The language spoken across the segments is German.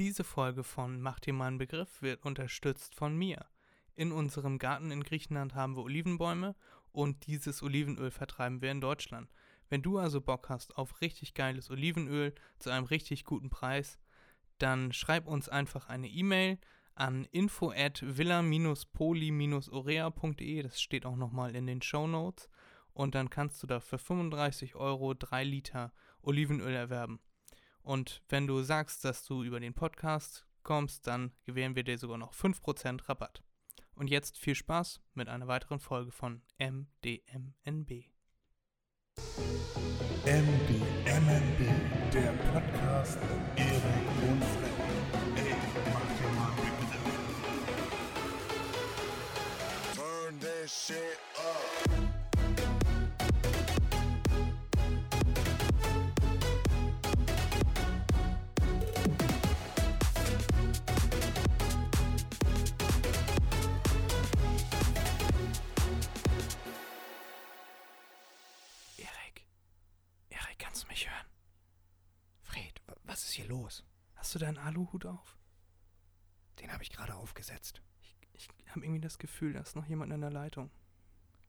Diese Folge von Mach dir mal einen Begriff wird unterstützt von mir. In unserem Garten in Griechenland haben wir Olivenbäume und dieses Olivenöl vertreiben wir in Deutschland. Wenn du also Bock hast auf richtig geiles Olivenöl zu einem richtig guten Preis, dann schreib uns einfach eine E-Mail an info at villa-poli-orea.de, das steht auch nochmal in den Show Notes, und dann kannst du da für 35 Euro 3 Liter Olivenöl erwerben. Und wenn du sagst, dass du über den Podcast kommst, dann gewähren wir dir sogar noch 5% Rabatt. Und jetzt viel Spaß mit einer weiteren Folge von MDMNB. MDMNB, der Podcast mit Erik und. Ey, mach dir mal Begriff. Turn that shit up. Aluhut auf? Den habe ich gerade aufgesetzt. Ich, ich habe irgendwie das Gefühl, da ist noch jemand in der Leitung.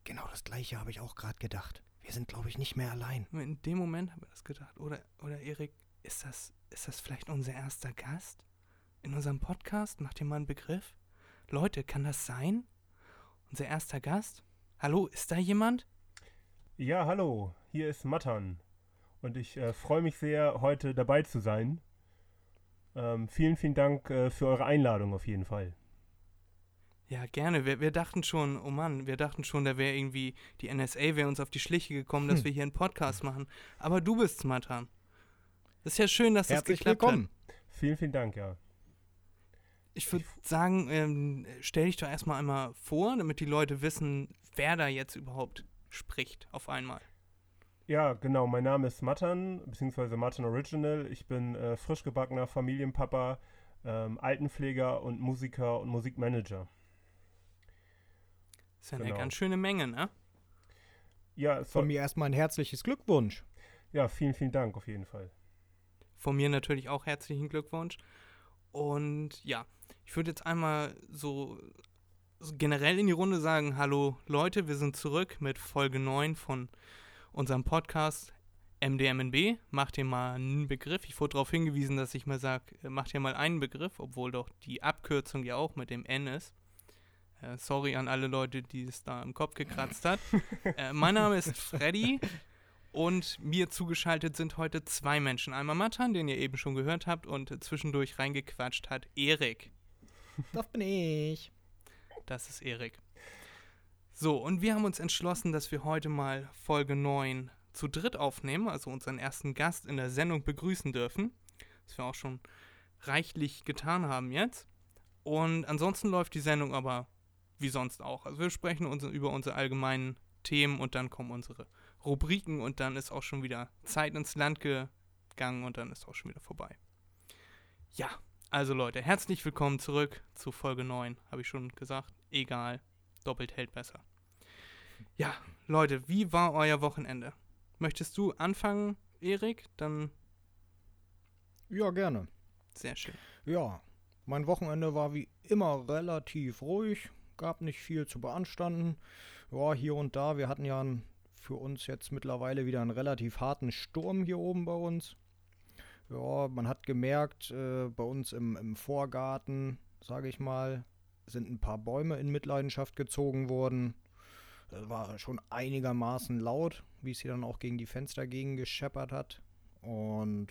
Genau das gleiche habe ich auch gerade gedacht. Wir sind, glaube ich, nicht mehr allein. Und In dem Moment habe ich das gedacht. Oder, oder Erik, ist das, ist das vielleicht unser erster Gast? In unserem Podcast? Macht ihr mal einen Begriff? Leute, kann das sein? Unser erster Gast? Hallo, ist da jemand? Ja, hallo, hier ist Mattern und ich äh, freue mich sehr, heute dabei zu sein. Ähm, vielen, vielen Dank äh, für eure Einladung auf jeden Fall. Ja, gerne. Wir, wir dachten schon, oh Mann, wir dachten schon, da wäre irgendwie, die NSA wäre uns auf die Schliche gekommen, dass wir hier einen Podcast machen. Aber du bist's, Matan. Das ist ja schön, dass das Herzlich geklappt willkommen. hat. Vielen, vielen Dank, ja. Ich würde sagen, ähm, stell dich doch erstmal einmal vor, damit die Leute wissen, wer da jetzt überhaupt spricht auf einmal. Ja, genau, mein Name ist Mattern, beziehungsweise Mattern Original. Ich bin äh, frisch gebackener Familienpapa, ähm, Altenpfleger und Musiker und Musikmanager. Das ist ja eine Genau. ganz schöne Menge, ne? Ja, Von mir erstmal ein herzliches Glückwunsch. ja, vielen, vielen Dank auf jeden Fall. Von mir natürlich auch herzlichen Glückwunsch. Und ja, ich würde jetzt einmal so, so generell in die Runde sagen, hallo Leute, wir sind zurück mit Folge 9 von unserem Podcast MDMNB. Macht ihr mal einen Begriff. Ich wurde darauf hingewiesen, dass ich mal sage, macht ihr mal einen Begriff, obwohl doch die Abkürzung ja auch mit dem N ist. Äh, sorry an alle Leute, die es da im Kopf gekratzt hat. äh, mein Name ist Freddy. Und mir zugeschaltet sind heute zwei Menschen. Einmal Matan, den ihr eben schon gehört habt, und zwischendurch reingequatscht hat Erik. Das bin ich. Das ist Erik. So, und wir haben uns entschlossen, dass wir heute mal Folge 9 zu dritt aufnehmen, also unseren ersten Gast in der Sendung begrüßen dürfen. Was wir auch schon reichlich getan haben jetzt. Und ansonsten läuft die Sendung aber wie sonst auch. Also wir sprechen uns über unsere allgemeinen Themen und dann kommen unsere Rubriken und dann ist auch schon wieder Zeit ins Land gegangen und dann ist auch schon wieder vorbei. Ja, also Leute, herzlich willkommen zurück zu Folge 9, habe ich schon gesagt. Egal, doppelt hält besser. Ja, Leute, wie war euer Wochenende? Möchtest du anfangen, Erik? Dann Ja, gerne. sehr schön. Ja, mein Wochenende war wie immer relativ ruhig. Gab nicht viel zu beanstanden. Ja, hier und da. Wir hatten ja für uns jetzt mittlerweile wieder einen relativ harten Sturm hier oben bei uns. Ja, man hat gemerkt, äh, bei uns im, im Vorgarten, sage ich mal, sind ein paar Bäume in Mitleidenschaft gezogen worden. War schon einigermaßen laut, wie es hier dann auch gegen die Fenster gegen gescheppert hat. Und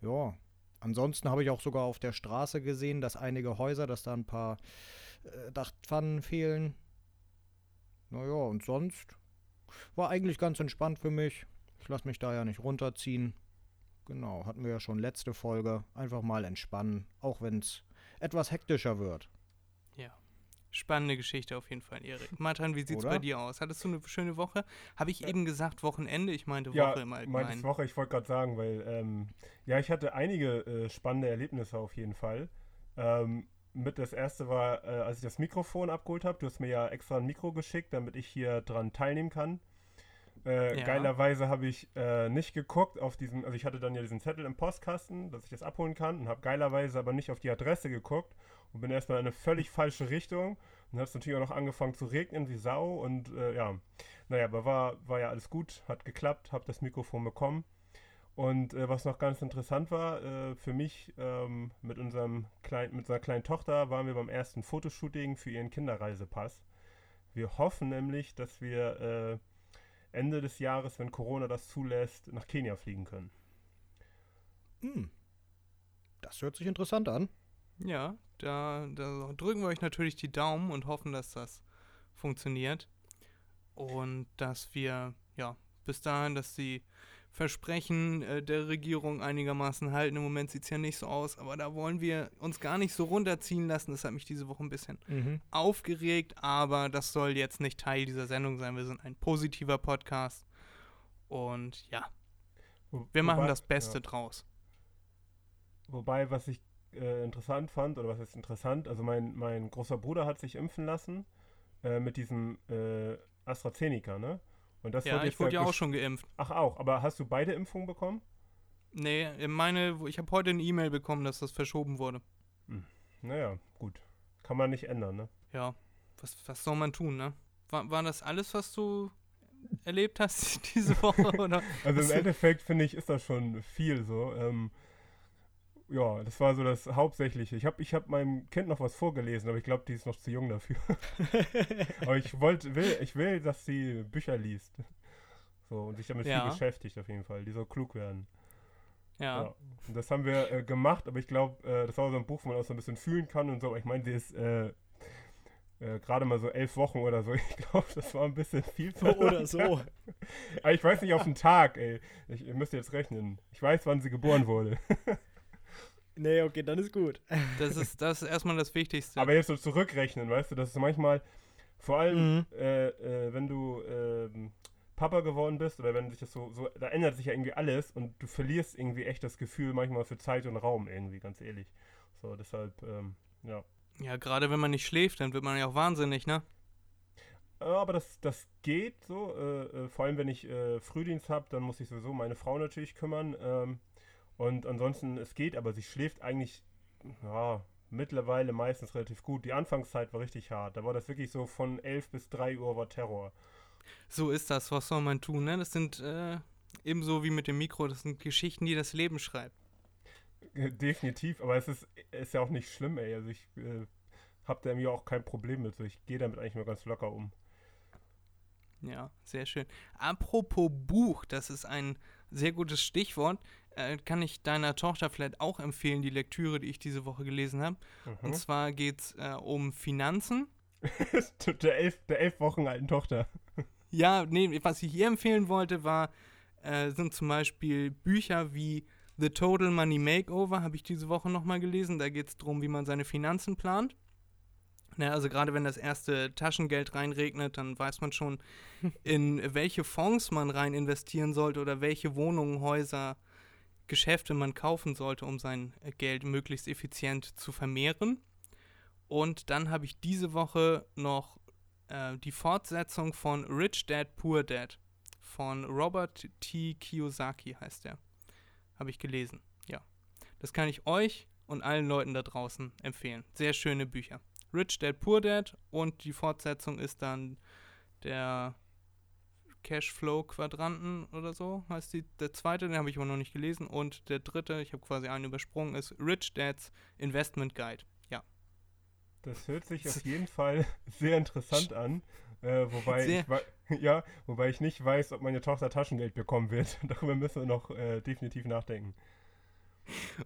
ja, ansonsten habe ich auch sogar auf der Straße gesehen, dass einige Häuser, dass da ein paar äh, Dachpfannen fehlen. Naja, und sonst war eigentlich ganz entspannt für mich. Ich lasse mich da ja nicht runterziehen. Genau, hatten wir ja schon letzte Folge. Einfach mal entspannen, auch wenn es etwas hektischer wird. Ja. Spannende Geschichte auf jeden Fall, Erik. Matan, wie sieht's Oder? bei dir aus? Hattest du eine schöne Woche? Habe ich eben gesagt Wochenende? Ich meinte Ja, Woche im meintest Allgemeinen. Woche, ich wollte gerade sagen, weil, ähm, ja, ich hatte einige äh, spannende Erlebnisse auf jeden Fall. Ähm, mit das erste war, äh, als ich das Mikrofon abgeholt habe. Du hast mir ja extra ein Mikro geschickt, damit ich hier dran teilnehmen kann. Äh, Ja. Geilerweise habe ich äh, nicht geguckt auf diesen, also ich hatte dann ja diesen Zettel im Postkasten, dass ich das abholen kann und habe geilerweise aber nicht auf die Adresse geguckt und bin erstmal in eine völlig falsche Richtung. Und hat es natürlich auch noch angefangen zu regnen wie Sau und äh, ja, naja, aber war, war ja alles gut, hat geklappt, habe das Mikrofon bekommen. Und äh, was noch ganz interessant war, äh, für mich ähm, mit, unserem klein, mit unserer kleinen Tochter waren wir beim ersten Fotoshooting für ihren Kinderreisepass. Wir hoffen nämlich, dass wir äh, Ende des Jahres, wenn Corona das zulässt, nach Kenia fliegen können. Hm. Das hört sich interessant an. Ja, da, da drücken wir euch natürlich die Daumen und hoffen, dass das funktioniert. Und dass wir, ja, bis dahin, dass die Versprechen äh, der Regierung einigermaßen halten. Im Moment sieht es ja nicht so aus, aber da wollen wir uns gar nicht so runterziehen lassen. Das hat mich diese Woche ein bisschen Mhm. aufgeregt, aber das soll jetzt nicht Teil dieser Sendung sein. Wir sind ein positiver Podcast. Und ja, wir machen wobei- das Beste Ja. draus. Wobei, was ich äh, interessant fand, oder was ist interessant, also mein, mein großer Bruder hat sich impfen lassen äh, mit diesem äh, AstraZeneca, ne? Und das Ja, wurde ich wurde ja auch schon geimpft. Ach auch, aber hast du beide Impfungen bekommen? Nee, meine, ich habe heute eine E-Mail bekommen, dass das verschoben wurde. Naja, gut. Kann man nicht ändern, ne? Ja, was, was soll man tun, ne? War, war das alles, was du erlebt hast diese Woche? Oder? Also im Endeffekt finde ich, ist das schon viel so. Ähm, ja, das war so das Hauptsächliche. Ich habe ich hab meinem Kind noch was vorgelesen, aber ich glaube, die ist noch zu jung dafür. aber ich wollte, will, ich will, dass sie Bücher liest. So, und sich damit Ja. viel beschäftigt auf jeden Fall. Die soll klug werden. Ja. Ja. Und das haben wir äh, gemacht, aber ich glaube, äh, das war so ein Buch, wo man auch so ein bisschen fühlen kann und so. Aber ich meine, sie ist äh, äh, gerade mal so elf Wochen oder so. Ich glaube, das war ein bisschen viel. So oder so. Aber ich weiß nicht auf den Tag, ey. Ich, ihr müsst jetzt rechnen. Ich weiß, wann sie geboren wurde. Nee, okay, dann ist gut. Das ist, das ist erstmal das Wichtigste. Aber jetzt so zurückrechnen, weißt du, das ist manchmal, vor allem, Mhm. äh, äh, wenn du ähm, Papa geworden bist oder wenn sich das so, so, da ändert sich ja irgendwie alles und du verlierst irgendwie echt das Gefühl manchmal für Zeit und Raum irgendwie, ganz ehrlich. So, deshalb, ähm, ja. ja, gerade wenn man nicht schläft, dann wird man ja auch wahnsinnig, ne? Ja, Aber das, das geht so, äh, äh, vor allem wenn ich äh, Frühdienst habe, dann muss ich sowieso meine Frau natürlich kümmern. Ähm, und ansonsten, es geht, aber sie schläft eigentlich, ja, mittlerweile meistens relativ gut. Die Anfangszeit war richtig hart. Da war das wirklich so von 11 bis 3 Uhr war Terror. So ist das. Was soll man tun, ne? Das sind äh, ebenso wie mit dem Mikro, das sind Geschichten, die das Leben schreibt. Äh, Definitiv, aber es ist, ist ja auch nicht schlimm, ey. Also ich äh, habe da mir auch kein Problem mit. So, ich gehe damit eigentlich nur ganz locker um. Ja, sehr schön. Apropos Buch, das ist ein sehr gutes Stichwort. Äh, kann ich deiner Tochter vielleicht auch empfehlen, die Lektüre, die ich diese Woche gelesen habe. Und Mhm. zwar geht es äh, um Finanzen. der, elf, der elf Wochen alten Tochter. Ja, nee, was ich ihr empfehlen wollte, war, äh, sind zum Beispiel Bücher wie The Total Money Makeover, habe ich diese Woche nochmal gelesen. Da geht es darum, wie man seine Finanzen plant. Na, also gerade wenn das erste Taschengeld reinregnet, dann weiß man schon, in welche Fonds man rein investieren sollte oder welche Wohnungen, Häuser, Geschäfte man kaufen sollte, um sein äh, Geld möglichst effizient zu vermehren. Und dann habe ich diese Woche noch äh, die Fortsetzung von Rich Dad Poor Dad von Robert T. Kiyosaki heißt der. Habe ich gelesen. Ja. Das kann ich euch und allen Leuten da draußen empfehlen. Sehr schöne Bücher. Rich Dad Poor Dad und die Fortsetzung ist dann der Cashflow-Quadranten oder so heißt die. Der zweite, den habe ich aber noch nicht gelesen. Und der dritte, ich habe quasi einen übersprungen, ist Rich Dads Investment Guide. Ja. Das hört sich auf jeden Fall sehr interessant an. Äh, wobei, Sehr. ich ja, wobei ich nicht weiß, ob meine Tochter Taschengeld bekommen wird. Darüber müssen wir noch äh, definitiv nachdenken.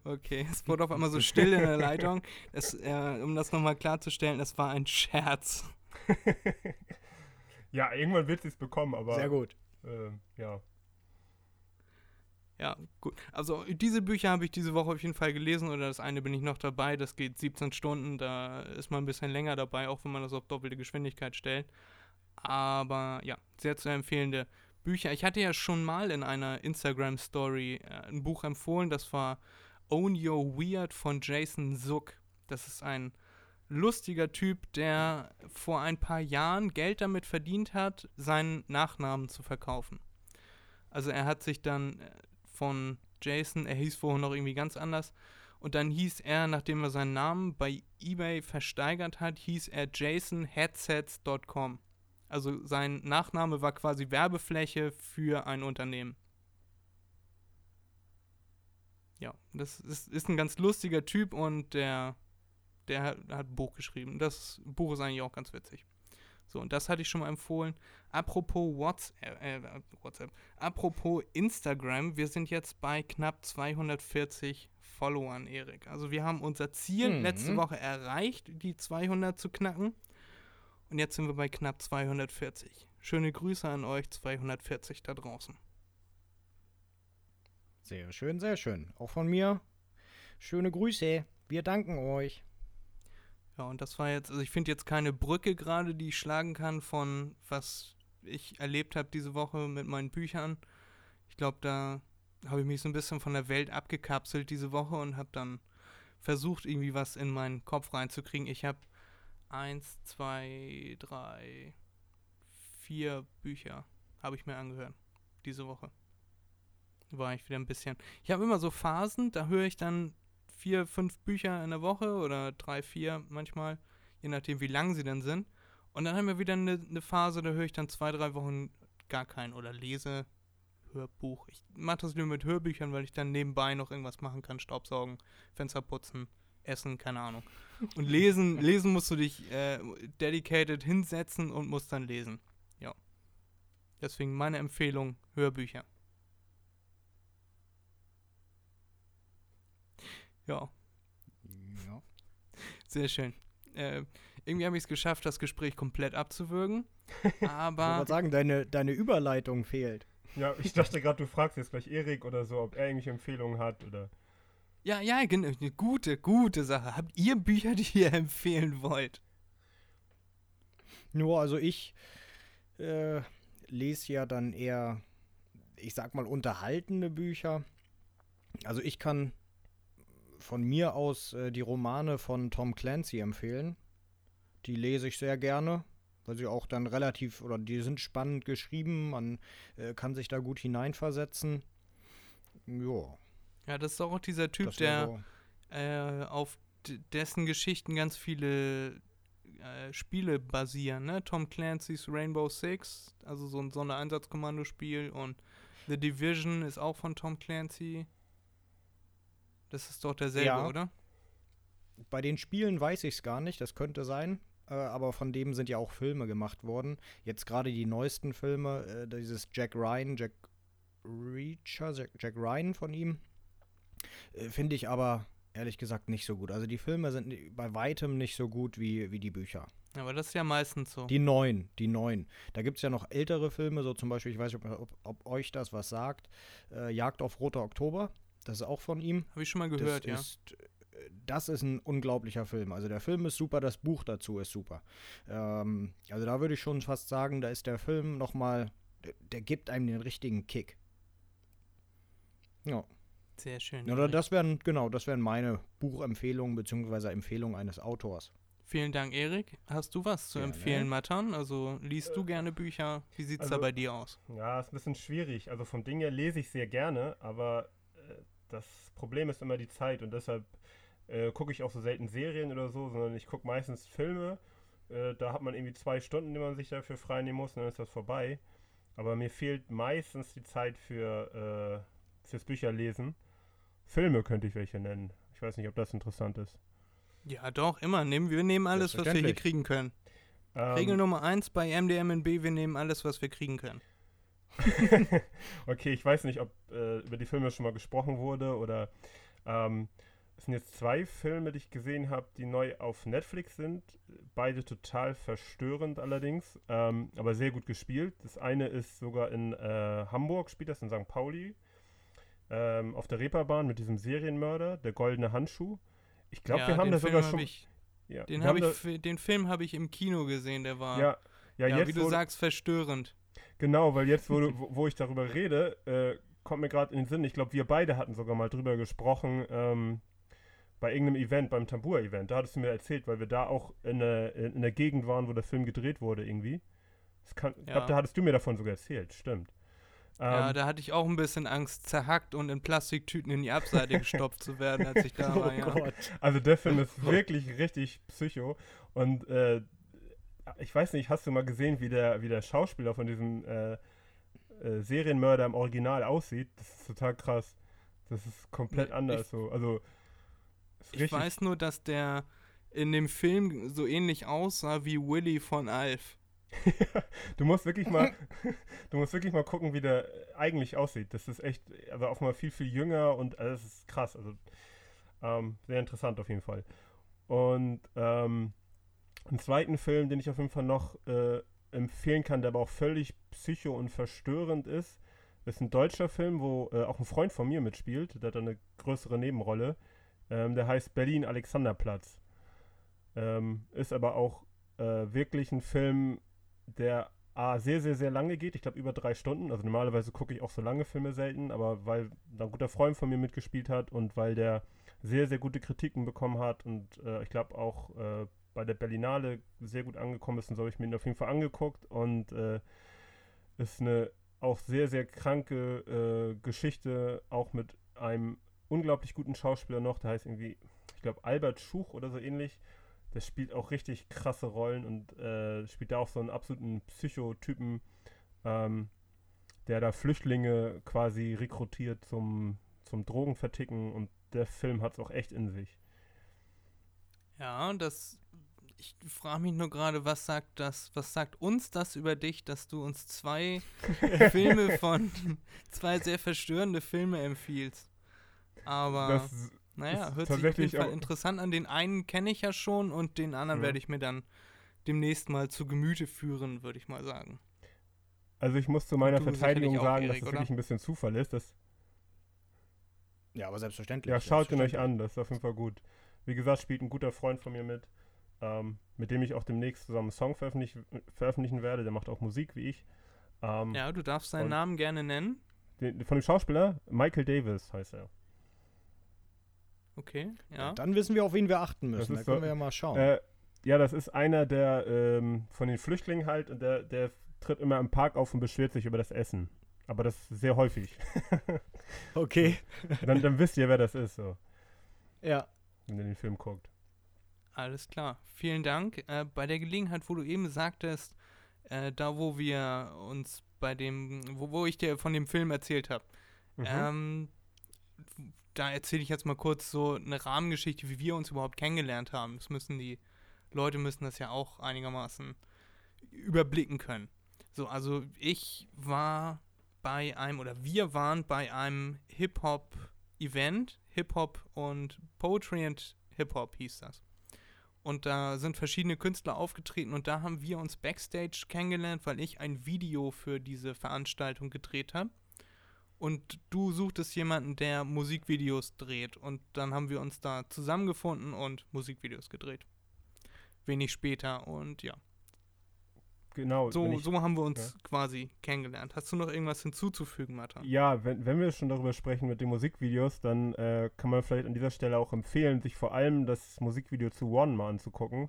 Okay, es wurde auf einmal so still in der Leitung. Das, äh, um das nochmal klarzustellen, das war ein Scherz. Ja, irgendwann wird sie es bekommen, aber Sehr gut. Äh, ja. Ja, gut. Also diese Bücher habe ich diese Woche auf jeden Fall gelesen oder das eine bin ich noch dabei. Das geht 17 Stunden, da ist man ein bisschen länger dabei, auch wenn man das auf doppelte Geschwindigkeit stellt. Aber ja, sehr zu empfehlende Bücher. Ich hatte ja schon mal in einer Instagram-Story äh, ein Buch empfohlen, das war Own Your Weird von Jason Zook. Das ist ein lustiger Typ, der vor ein paar Jahren Geld damit verdient hat, seinen Nachnamen zu verkaufen. Also er hat sich dann äh, von Jason, er hieß vorher noch irgendwie ganz anders. Und dann hieß er, nachdem er seinen Namen bei eBay versteigert hat, hieß er jasonheadsets.com. Also sein Nachname war quasi Werbefläche für ein Unternehmen. Ja, das ist, ist ein ganz lustiger Typ und der, der hat, hat ein Buch geschrieben. Das Buch ist eigentlich auch ganz witzig. So, und das hatte ich schon mal empfohlen. Apropos WhatsApp, äh, WhatsApp, apropos Instagram, wir sind jetzt bei knapp 240 Followern, Erik. Also wir haben unser Ziel Mhm. letzte Woche erreicht, die 200 zu knacken. Und jetzt sind wir bei knapp 240. Schöne Grüße an euch 240 da draußen. Sehr schön, sehr schön. Auch von mir. Schöne Grüße. Wir danken euch. Ja, und das war jetzt, also ich finde jetzt keine Brücke gerade, die ich schlagen kann von was ich erlebt habe diese Woche mit meinen Büchern. Ich glaube, da habe ich mich so ein bisschen von der Welt abgekapselt diese Woche und habe dann versucht, irgendwie was in meinen Kopf reinzukriegen. Ich habe eins, zwei, drei, vier Bücher habe ich mir angehört diese Woche. War ich wieder ein bisschen. Ich habe immer so Phasen, da höre ich dann vier, fünf Bücher in der Woche oder drei, vier manchmal, je nachdem, wie lang sie dann sind. Und dann haben wir wieder eine, eine Phase, da höre ich dann zwei, drei Wochen gar keinen oder lese Hörbuch. Ich mache das nur mit Hörbüchern, weil ich dann nebenbei noch irgendwas machen kann. Staubsaugen, Fenster putzen, essen, keine Ahnung. Und lesen, lesen musst du dich äh, dedicated hinsetzen und musst dann lesen. Ja. Deswegen meine Empfehlung, Hörbücher. Ja, Ja. sehr schön. Äh, irgendwie habe ich es geschafft, das Gespräch komplett abzuwürgen. Ich wollte Aber sagen, deine, deine Überleitung fehlt. Ja, ich dachte gerade, du fragst jetzt gleich Erik oder so, ob er irgendwelche Empfehlungen hat oder. ja, ja, genau, eine gute, gute Sache. Habt ihr Bücher, die ihr empfehlen wollt? Nur, also ich äh, lese ja dann eher, ich sag mal, unterhaltende Bücher. Also ich kann von mir aus äh, die Romane von Tom Clancy empfehlen. Die lese ich sehr gerne, weil sie auch dann relativ, oder die sind spannend geschrieben, man äh, kann sich da gut hineinversetzen. Ja, Ja, das ist auch dieser Typ, das der so. äh, auf dessen Geschichten ganz viele äh, Spiele basieren, ne? Tom Clancy's Rainbow Six, also so ein Sondereinsatzkommandospiel und The Division ist auch von Tom Clancy. Das ist doch derselbe, Ja. oder? Bei den Spielen weiß ich es gar nicht, das könnte sein. Äh, aber von dem sind ja auch Filme gemacht worden. Jetzt gerade die neuesten Filme, äh, dieses Jack Ryan, Jack Reacher, Jack, Jack Ryan von ihm, äh, finde ich aber ehrlich gesagt nicht so gut. Also die Filme sind bei weitem nicht so gut wie, wie die Bücher. Aber das ist ja meistens so. Die neuen, die neuen. Da gibt es ja noch ältere Filme, so zum Beispiel, ich weiß nicht, ob, ob, ob euch das was sagt, Jagd auf Roter Oktober, das ist auch von ihm. Habe ich schon mal gehört, das ja. Ist, äh, das ist ein unglaublicher Film. Also der Film ist super, das Buch dazu ist super. Ähm, also da würde ich schon fast sagen, da ist der Film nochmal, der, der gibt einem den richtigen Kick. Ja. Sehr schön. Oder das wären, genau, das wären meine Buchempfehlungen beziehungsweise Empfehlungen eines Autors. Vielen Dank, Erik. Hast du was zu Gerne. empfehlen, Matan? Also liest du gerne Bücher? Wie sieht es da also- bei dir aus? Ja, ist ein bisschen schwierig. Also vom Ding her lese ich sehr gerne, aber das Problem ist immer die Zeit und deshalb äh, gucke ich auch so selten Serien oder so, sondern ich gucke meistens Filme. Äh, da hat man irgendwie zwei Stunden, die man sich dafür frei nehmen muss und dann ist das vorbei. Aber mir fehlt meistens die Zeit für äh, fürs Bücherlesen. Filme könnte ich welche nennen. Ich weiß nicht, ob das interessant ist. Ja, doch, immer. Nehmen, wir nehmen alles, was wir hier kriegen können. Ähm, Regel Nummer eins bei MDMNB, wir nehmen alles, was wir kriegen können. okay, ich weiß nicht, ob äh, über die Filme schon mal gesprochen wurde oder ähm, es sind jetzt zwei Filme, die ich gesehen habe, die neu auf Netflix sind. Beide total verstörend allerdings, ähm, aber sehr gut gespielt. Das eine ist sogar in äh, Hamburg, spielt das in St. Pauli, ähm, auf der Reeperbahn mit diesem Serienmörder, der goldene Handschuh. Ich glaube, ja, wir haben das Film sogar schon. Ich, ja, den ich, den Film habe ich im Kino gesehen, der war, ja, ja, ja, jetzt wie du sagst, verstörend. Genau, weil jetzt, wo, du, wo, ich darüber rede, äh, kommt mir gerade in den Sinn, ich glaube, wir beide hatten sogar mal drüber gesprochen, ähm, bei irgendeinem Event, beim Tambur-Event. Da hattest du mir erzählt, weil wir da auch in der, in der Gegend waren, wo der Film gedreht wurde irgendwie. Ich Ja. glaube, da hattest du mir davon sogar erzählt, stimmt. Ja, Ähm, da hatte ich auch ein bisschen Angst, zerhackt und in Plastiktüten in die Abseite gestopft zu werden, als ich da war. oh Ja. Gott. Also der Film ist wirklich richtig psycho. Und äh, ich weiß nicht, hast du mal gesehen, wie der, wie der Schauspieler von diesem äh, äh, Serienmörder im Original aussieht? Das ist total krass. Das ist komplett Nee, anders ich- so. Also Ich weiß nur, dass der in dem Film so ähnlich aussah wie Willy von Alf. du musst wirklich mal, du musst wirklich mal gucken, wie der eigentlich aussieht. Das ist echt, also auch mal viel, viel jünger und also das ist krass. Also ähm, sehr interessant auf jeden Fall. Und ähm, einen zweiten Film, den ich auf jeden Fall noch äh, empfehlen kann, der aber auch völlig psycho und verstörend ist, ist ein deutscher Film, wo äh, auch ein Freund von mir mitspielt. Der hat eine größere Nebenrolle. Ähm, der heißt Berlin Alexanderplatz. Ähm, ist aber auch äh, wirklich ein Film, der A, sehr, sehr, sehr lange geht. Ich glaube, über drei Stunden. Also normalerweise gucke ich auch so lange Filme selten, aber weil da ein guter Freund von mir mitgespielt hat und weil der sehr, sehr gute Kritiken bekommen hat und äh, ich glaube auch äh, bei der Berlinale sehr gut angekommen ist und so habe ich mir ihn auf jeden Fall angeguckt und äh, ist eine auch sehr, sehr kranke äh, Geschichte, auch mit einem unglaublich guten Schauspieler noch, der heißt irgendwie, ich glaube, Albert Schuch oder so ähnlich. Der spielt auch richtig krasse Rollen und äh, spielt da auch so einen absoluten Psychotypen, ähm, der da Flüchtlinge quasi rekrutiert zum, zum Drogenverticken und der Film hat es auch echt in sich. Ja, das. Ich frage mich nur gerade, was sagt das, was sagt uns das über dich, dass du uns zwei Filme von zwei sehr verstörende Filme empfiehlst. Aber Das, naja, hört sich auf jeden Fall interessant an. Den einen kenne ich ja schon und den anderen Ja. werde ich mir dann demnächst mal zu Gemüte führen, würde ich mal sagen. also ich muss zu meiner Verteidigung sagen, Erik, dass das oder? wirklich ein bisschen Zufall ist. Das, Ja, aber selbstverständlich. ja, schaut ihn euch an, das ist auf jeden Fall gut. Wie gesagt, spielt ein guter Freund von mir mit, ähm, mit dem ich auch demnächst zusammen einen Song veröffentlich veröffentlichen werde. Der macht auch Musik wie ich. Ähm, Ja, du darfst seinen Namen gerne nennen. den, von dem Schauspieler, Michael Davis heißt er. Okay, ja. Dann wissen wir, auf wen wir achten müssen. Da können so- wir ja mal schauen. Äh, ja, das ist einer der ähm, von den Flüchtlingen halt und der, der tritt immer im Park auf und beschwert sich über das Essen. Aber das sehr häufig. okay. dann, dann wisst ihr, wer das ist, so, Ja. wenn ihr den Film guckt. Alles klar, vielen Dank. Äh, bei der Gelegenheit, wo du eben sagtest, äh, da wo wir uns bei dem, wo, wo ich dir von dem Film erzählt habe, Mhm. ähm, da erzähle ich jetzt mal kurz so eine Rahmengeschichte, wie wir uns überhaupt kennengelernt haben. Das müssen die Leute müssen das ja auch einigermaßen überblicken können. So, also ich war bei einem oder wir waren bei einem Hip-Hop-Event, Hip-Hop und Poetry and Hip-Hop hieß das. Und da sind verschiedene Künstler aufgetreten und da haben wir uns backstage kennengelernt, weil ich ein Video für diese Veranstaltung gedreht habe. Und du suchtest jemanden, der Musikvideos dreht. Und dann haben wir uns da zusammengefunden und Musikvideos gedreht. Wenig später und ja. Genau. So, so haben wir uns quasi kennengelernt. Hast du noch irgendwas hinzuzufügen, Martha? Ja, wenn, wenn wir schon darüber sprechen mit den Musikvideos, dann äh, kann man vielleicht an dieser Stelle auch empfehlen, sich vor allem das Musikvideo zu One mal anzugucken.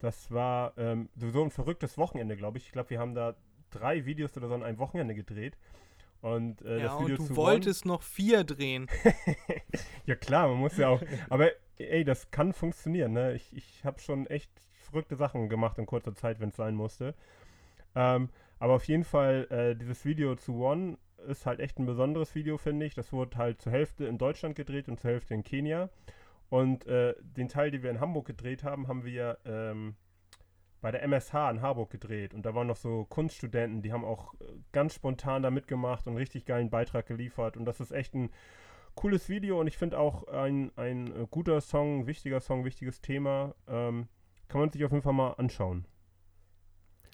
Das war ähm, sowieso ein verrücktes Wochenende, glaube ich. Ich glaube, wir haben da drei Videos oder so an einem Wochenende gedreht. Und äh, ja, das Video und du wolltest noch vier drehen. One. Ja klar, man muss ja auch. Aber ey, das kann funktionieren. Ne? Ich, ich habe schon echt verrückte Sachen gemacht in kurzer Zeit, wenn es sein musste. Ähm, aber auf jeden Fall, äh, dieses Video zu One ist halt echt ein besonderes Video, finde ich. Das wurde halt zur Hälfte in Deutschland gedreht und zur Hälfte in Kenia. Und äh, den Teil, den wir in Hamburg gedreht haben, haben wir ähm, bei der MSH in Harburg gedreht. Und da waren noch so Kunststudenten, die haben auch äh, ganz spontan da mitgemacht und einen richtig geilen Beitrag geliefert. Und das ist echt ein cooles Video und ich finde auch ein, ein äh, guter Song, wichtiger Song, wichtiges Thema. Ähm, kann man sich auf jeden Fall mal anschauen.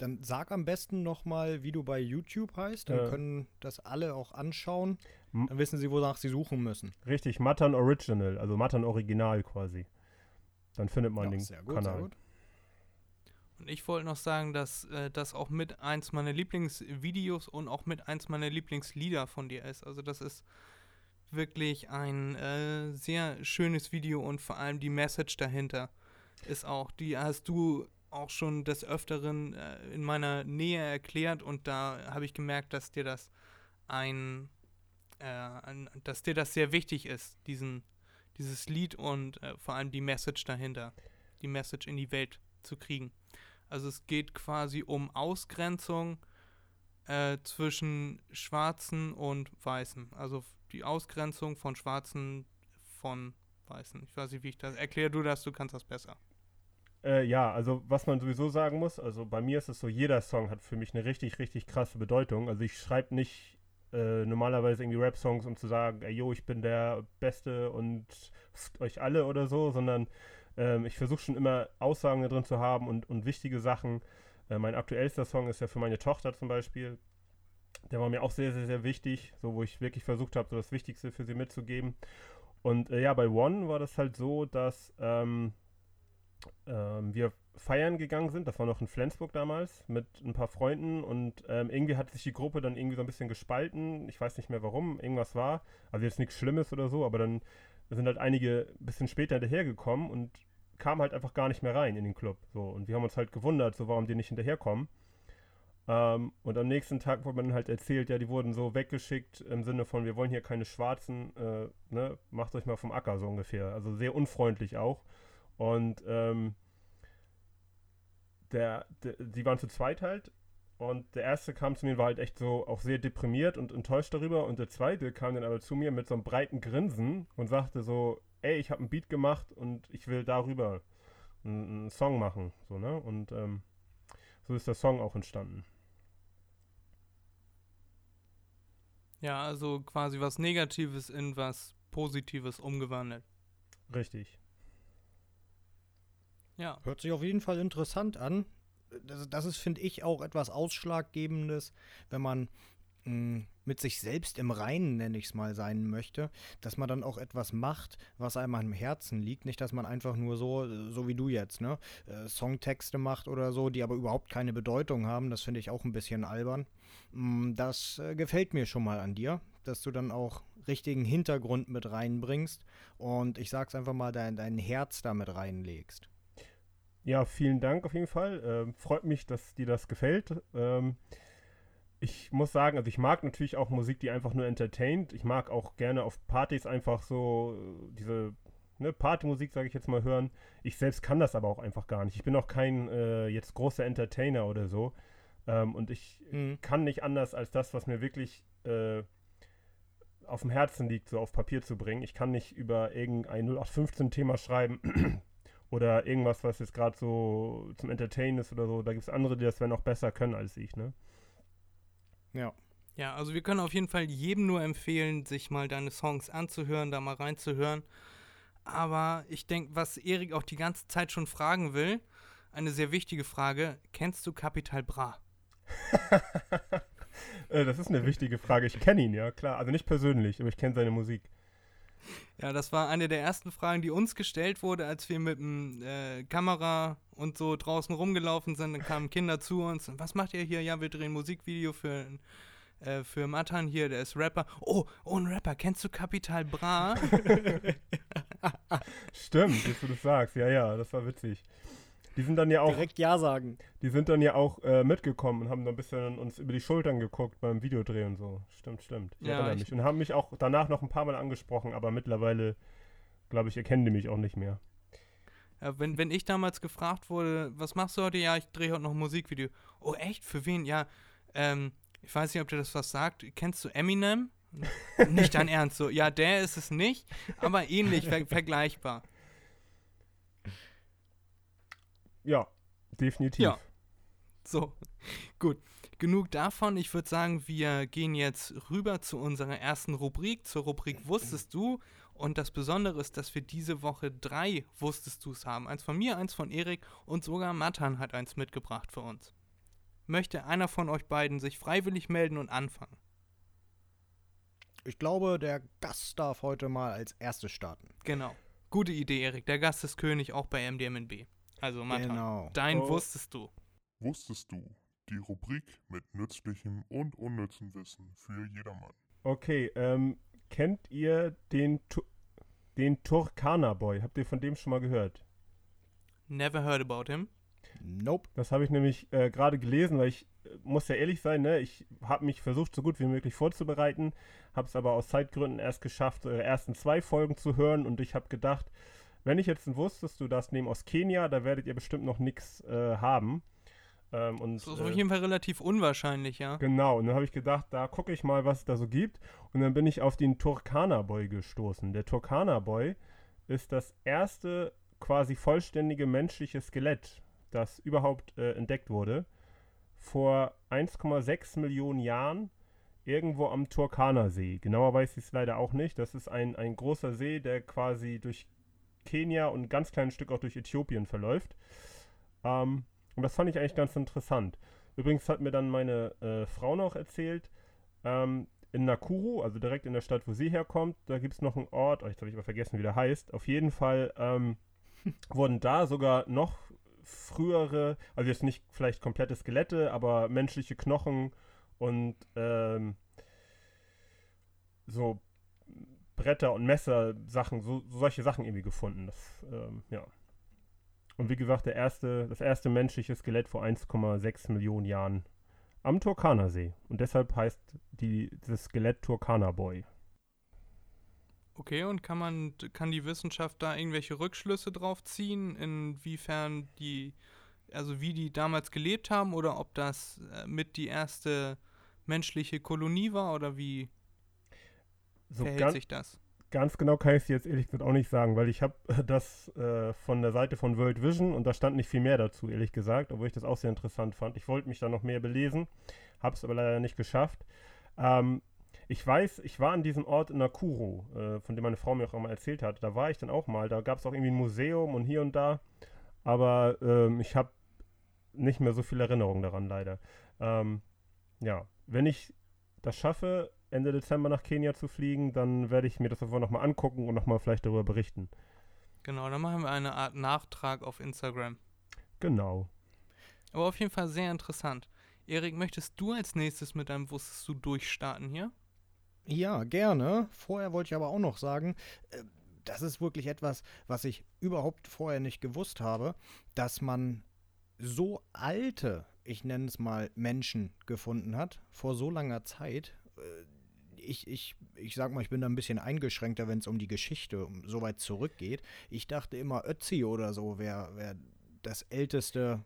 Dann sag am besten nochmal, wie du bei YouTube heißt. Dann Äh. können das alle auch anschauen. Dann wissen sie, wonach sie suchen müssen. Richtig, Matan Original, also Matan Original quasi. Dann findet man Ja, den sehr gut, Kanal. sehr gut. Und ich wollte noch sagen, dass äh, das auch mit eins meiner Lieblingsvideos und auch mit eins meiner Lieblingslieder von dir ist. Also das ist wirklich ein äh, sehr schönes Video und vor allem die Message dahinter ist auch, die hast du auch schon des Öfteren äh, in meiner Nähe erklärt und da habe ich gemerkt, dass dir das ein, äh, ein, dass dir das sehr wichtig ist, diesen, dieses Lied und äh, vor allem die Message dahinter, die Message in die Welt zu kriegen. Also es geht quasi um Ausgrenzung äh, zwischen Schwarzen und Weißen. Also die Ausgrenzung von Schwarzen von Weißen. Ich weiß nicht, wie ich das. Erklär du das, du kannst das besser. Äh, ja, also was man sowieso sagen muss, also bei mir ist es so, jeder Song hat für mich eine richtig, richtig krasse Bedeutung. Also ich schreibe nicht äh, normalerweise irgendwie Rap-Songs, um zu sagen, ey, yo, ich bin der Beste und euch alle oder so, sondern ähm, ich versuche schon immer Aussagen da drin zu haben und, und wichtige Sachen. Äh, mein aktuellster Song ist ja für meine Tochter zum Beispiel. Der war mir auch sehr, sehr, sehr wichtig, so wo ich wirklich versucht habe, so das Wichtigste für sie mitzugeben. Und äh, ja, bei One war das halt so, dass ähm, ähm, wir feiern gegangen sind. Das war noch in Flensburg damals mit ein paar Freunden und ähm, irgendwie hat sich die Gruppe dann irgendwie so ein bisschen gespalten. Ich weiß nicht mehr warum, irgendwas war. Also jetzt nichts Schlimmes oder so, aber dann sind halt einige ein bisschen später hinterhergekommen und kamen halt einfach gar nicht mehr rein in den Club. So. Und wir haben uns halt gewundert, so warum die nicht hinterherkommen. Ähm, und am nächsten Tag wurde man halt erzählt, ja, die wurden so weggeschickt im Sinne von, wir wollen hier keine Schwarzen, äh, ne, macht euch mal vom Acker so ungefähr. Also sehr unfreundlich auch. Und ähm, der, der, die waren zu zweit halt. Und der erste kam zu mir, war halt echt so auch sehr deprimiert und enttäuscht darüber. Und der zweite kam dann aber zu mir mit so einem breiten Grinsen und sagte so, ey, ich habe einen Beat gemacht und ich will darüber einen, einen Song machen. So, ne? Und ähm, so ist der Song auch entstanden. Ja, also quasi was Negatives in was Positives umgewandelt. Richtig. Ja. Hört sich auf jeden Fall interessant an. Das, das ist, finde ich, auch etwas Ausschlaggebendes, wenn man mh, mit sich selbst im Reinen, nenne ich es mal, sein möchte, dass man dann auch etwas macht, was einem am Herzen liegt. Nicht, dass man einfach nur so, so wie du jetzt, ne, äh, Songtexte macht oder so, die aber überhaupt keine Bedeutung haben. Das finde ich auch ein bisschen albern. Mm, Das äh, gefällt mir schon mal an dir, dass du dann auch richtigen Hintergrund mit reinbringst und ich sag's einfach mal, dein, dein Herz damit reinlegst. Ja, vielen Dank auf jeden Fall. Ähm, freut mich, dass dir das gefällt. Ähm, ich muss sagen, also ich mag natürlich auch Musik, die einfach nur entertaint. Ich mag auch gerne auf Partys einfach so äh, diese ne, Partymusik, sage ich jetzt mal, hören. Ich selbst kann das aber auch einfach gar nicht. Ich bin auch kein äh, jetzt großer Entertainer oder so. Ähm, und ich Mhm. kann nicht anders als das, was mir wirklich äh, auf dem Herzen liegt, so auf Papier zu bringen. Ich kann nicht über irgendein 0815-Thema schreiben oder irgendwas, was jetzt gerade so zum Entertainen ist oder so. Da gibt es andere, die das dann auch besser können als ich, ne? Ja. Ja, also wir können auf jeden Fall jedem nur empfehlen, sich mal deine Songs anzuhören, da mal reinzuhören. Aber ich denke, was Erik auch die ganze Zeit schon fragen will, eine sehr wichtige Frage, kennst du Capital Bra? äh, das ist eine wichtige Frage. Ich kenne ihn, ja, klar. Also nicht persönlich, aber ich kenne seine Musik. Ja, das war eine der ersten Fragen, die uns gestellt wurde, als wir mit dem äh, Kamera und so draußen rumgelaufen sind. Dann kamen Kinder zu uns. und, Was macht ihr hier? Ja, wir drehen Musikvideo für, äh, für Matan hier, der ist Rapper. Oh, oh, ein Rapper. Kennst du Capital Bra? Stimmt, jetzt du das sagst. Ja, ja, das war witzig. Die sind dann ja auch, Direkt Ja sagen. die sind dann ja auch äh, mitgekommen und haben noch ein bisschen uns über die Schultern geguckt beim Videodreh und so. Stimmt, stimmt. Ich Ja, erinnere ich- mich. Und haben mich auch danach noch ein paar Mal angesprochen, aber mittlerweile, glaube ich, erkennen die mich auch nicht mehr. Ja, wenn, wenn ich damals gefragt wurde, was machst du heute? Ja, ich drehe heute noch ein Musikvideo. Oh, echt? Für wen? Ja, ähm, ich weiß nicht, ob dir das was sagt. Kennst du Eminem? nicht dein Ernst. So, ja, der ist es nicht, aber ähnlich, ver vergleichbar. Ja, definitiv. Ja. So, gut. Genug davon. Ich würde sagen, wir gehen jetzt rüber zu unserer ersten Rubrik, zur Rubrik Wusstest du? Und das Besondere ist, dass wir diese Woche drei Wusstest du's haben. Eins von mir, eins von Erik und sogar Matan hat eins mitgebracht für uns. Möchte einer von euch beiden sich freiwillig melden und anfangen? Ich glaube, der Gast darf heute mal als erstes starten. Genau. Gute Idee, Erik. Der Gast ist König, auch bei MDMNB. Also, Matan, Genau. dein Oh. Wusstest du. Wusstest du? Die Rubrik mit nützlichem und unnützem Wissen für jedermann. Okay, ähm, kennt ihr den, Tu- den Turkana Boy? Habt ihr von dem schon mal gehört? Never heard about him. Nope. Das habe ich nämlich äh, gerade gelesen, weil ich muss ja ehrlich sein, ne? ich habe mich versucht, so gut wie möglich vorzubereiten, habe es aber aus Zeitgründen erst geschafft, äh, ersten zwei Folgen zu hören und ich habe gedacht, wenn ich jetzt wusstest, du das nehmen aus Kenia, da werdet ihr bestimmt noch nichts äh, haben. Ähm, und, Das ist auf äh, jeden Fall relativ unwahrscheinlich, ja. Genau, und dann habe ich gedacht, da gucke ich mal, was es da so gibt. Und dann bin ich auf den Turkana Boy gestoßen. Der Turkana Boy ist das erste quasi vollständige menschliche Skelett, das überhaupt äh, entdeckt wurde. Vor 1,6 Millionen Jahren irgendwo am Turkana-See. Genauer weiß ich es leider auch nicht. Das ist ein, ein großer See, der quasi durch Kenia und ein ganz kleines Stück auch durch Äthiopien verläuft. Ähm, und das fand ich eigentlich ganz interessant. Übrigens hat mir dann meine äh, Frau noch erzählt, ähm, in Nakuru, also direkt in der Stadt, wo sie herkommt, da gibt es noch einen Ort, oh, jetzt habe ich aber vergessen, wie der heißt. Auf jeden Fall ähm, wurden da sogar noch frühere, also jetzt nicht vielleicht komplette Skelette, aber menschliche Knochen und ähm, so Bretter und Messer, Sachen, so, solche Sachen irgendwie gefunden. Das, ähm, ja. Und wie gesagt, der erste, das erste menschliche Skelett vor 1,6 Millionen Jahren am Turkana-See. Und deshalb heißt die, das Skelett Turkana Boy. Okay, und kann man, kann die Wissenschaft da irgendwelche Rückschlüsse drauf ziehen, inwiefern die, also wie die damals gelebt haben oder ob das äh, mit die erste menschliche Kolonie war oder wie So verhält ganz, sich das? ganz genau kann ich es jetzt ehrlich gesagt auch nicht sagen, weil ich habe das äh, von der Seite von World Vision und da stand nicht viel mehr dazu, ehrlich gesagt, obwohl ich das auch sehr interessant fand. Ich wollte mich da noch mehr belesen, habe es aber leider nicht geschafft. Ähm, ich weiß, ich war an diesem Ort in Nakuru, äh, von dem meine Frau mir auch immer erzählt hat. Da war ich dann auch mal. Da gab es auch irgendwie ein Museum und hier und da. Aber ähm, ich habe nicht mehr so viel Erinnerung daran, leider. Ähm, ja, wenn ich das schaffe, Ende Dezember nach Kenia zu fliegen, dann werde ich mir das einfach nochmal angucken und nochmal vielleicht darüber berichten. Genau, dann machen wir eine Art Nachtrag auf Instagram. Genau. Aber auf jeden Fall sehr interessant. Erik, möchtest du als nächstes mit deinem Wusstest du durchstarten hier? Ja, gerne. Vorher wollte ich aber auch noch sagen, äh, das ist wirklich etwas, was ich überhaupt vorher nicht gewusst habe, dass man so alte, ich nenne es mal Menschen gefunden hat, vor so langer Zeit. Ich, ich, ich sag mal, ich bin da ein bisschen eingeschränkter, wenn es um die Geschichte um, so weit zurückgeht. Ich dachte immer, Ötzi oder so wäre wär das älteste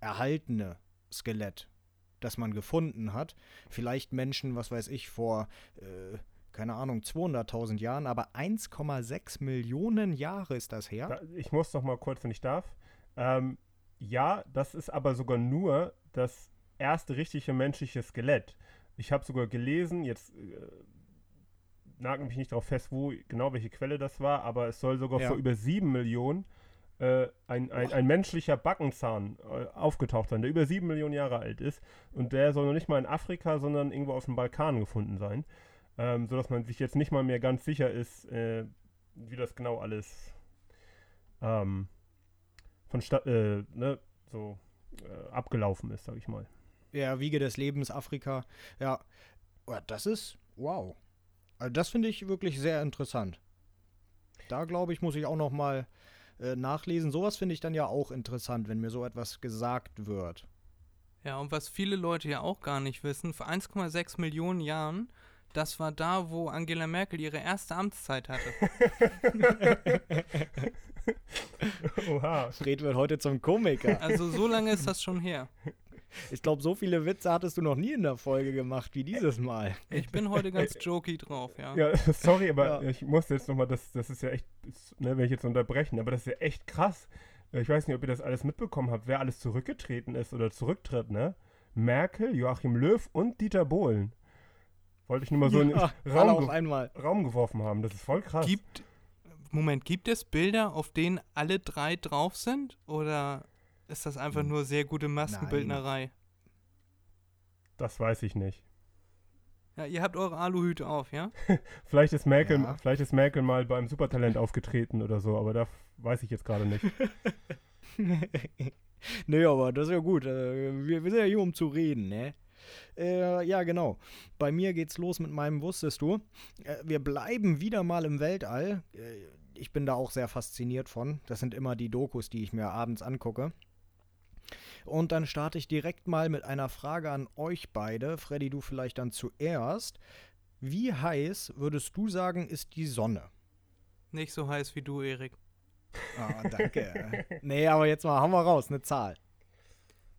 erhaltene Skelett, das man gefunden hat. Vielleicht Menschen, was weiß ich, vor, äh, keine Ahnung, 200.000 Jahren, aber 1,6 Millionen Jahre ist das her. Ich muss noch mal kurz, wenn ich darf. Ähm, ja, das ist aber sogar nur das erste richtige menschliche Skelett. Ich habe sogar gelesen, jetzt äh, nagel mich nicht darauf fest, wo genau welche Quelle das war, aber es soll sogar Ja. vor über sieben Millionen äh, ein, ein, ein menschlicher Backenzahn äh, aufgetaucht sein, der über sieben Millionen Jahre alt ist. Und der soll noch nicht mal in Afrika, sondern irgendwo auf dem Balkan gefunden sein. Ähm, sodass man sich jetzt nicht mal mehr ganz sicher ist, äh, wie das genau alles ähm, vonstatt, äh, ne, so äh, abgelaufen ist, sag ich mal. Ja, Wiege des Lebens, Afrika. Ja, Ja, das ist, wow. Also das finde ich wirklich sehr interessant. Da glaube ich, muss ich auch noch mal äh, nachlesen. Sowas finde ich dann ja auch interessant, wenn mir so etwas gesagt wird. Ja, und was viele Leute ja auch gar nicht wissen, vor 1,6 Millionen Jahren, das war da, wo Angela Merkel ihre erste Amtszeit hatte. Oha. Fred wird heute zum Komiker. Also so lange ist das schon her. Ich glaube, so viele Witze hattest du noch nie in der Folge gemacht wie dieses Mal. Ich bin heute ganz jokey drauf, ja. Ja, sorry, aber Ja. ich muss jetzt nochmal, das, das ist ja echt, ist, ne, wenn ich jetzt unterbrechen, aber das ist ja echt krass. Äh, Ich weiß nicht, ob ihr das alles mitbekommen habt, wer alles zurückgetreten ist oder zurücktritt, ne? Merkel, Joachim Löw und Dieter Bohlen. Wollte ich nur mal so in den Ja, Raum, auf ge einmal. Raum geworfen haben. Das ist voll krass. Gibt, Moment, gibt es Bilder, auf denen alle drei drauf sind? Oder ist das einfach nur sehr gute Maskenbildnerei? Das weiß ich nicht. Ja, ihr habt eure Aluhüte auf, ja? Vielleicht ist Merkel, Ja. vielleicht ist Merkel mal beim Supertalent aufgetreten oder so, aber da weiß ich jetzt gerade nicht. nee, aber das ist ja gut. Äh, Wir, wir sind ja hier, um zu reden, ne? Äh, ja, genau. Bei mir geht's los mit meinem Wusstest du. Äh, wir bleiben wieder mal im Weltall. Äh, ich bin da auch sehr fasziniert von. Das sind immer die Dokus, die ich mir abends angucke. Und dann starte ich direkt mal mit einer Frage an euch beide. Freddy, du vielleicht dann zuerst. Wie heiß würdest du sagen, ist die Sonne? Nicht so heiß wie du, Erik. Ah, danke. nee, aber jetzt mal, hauen wir raus, eine Zahl.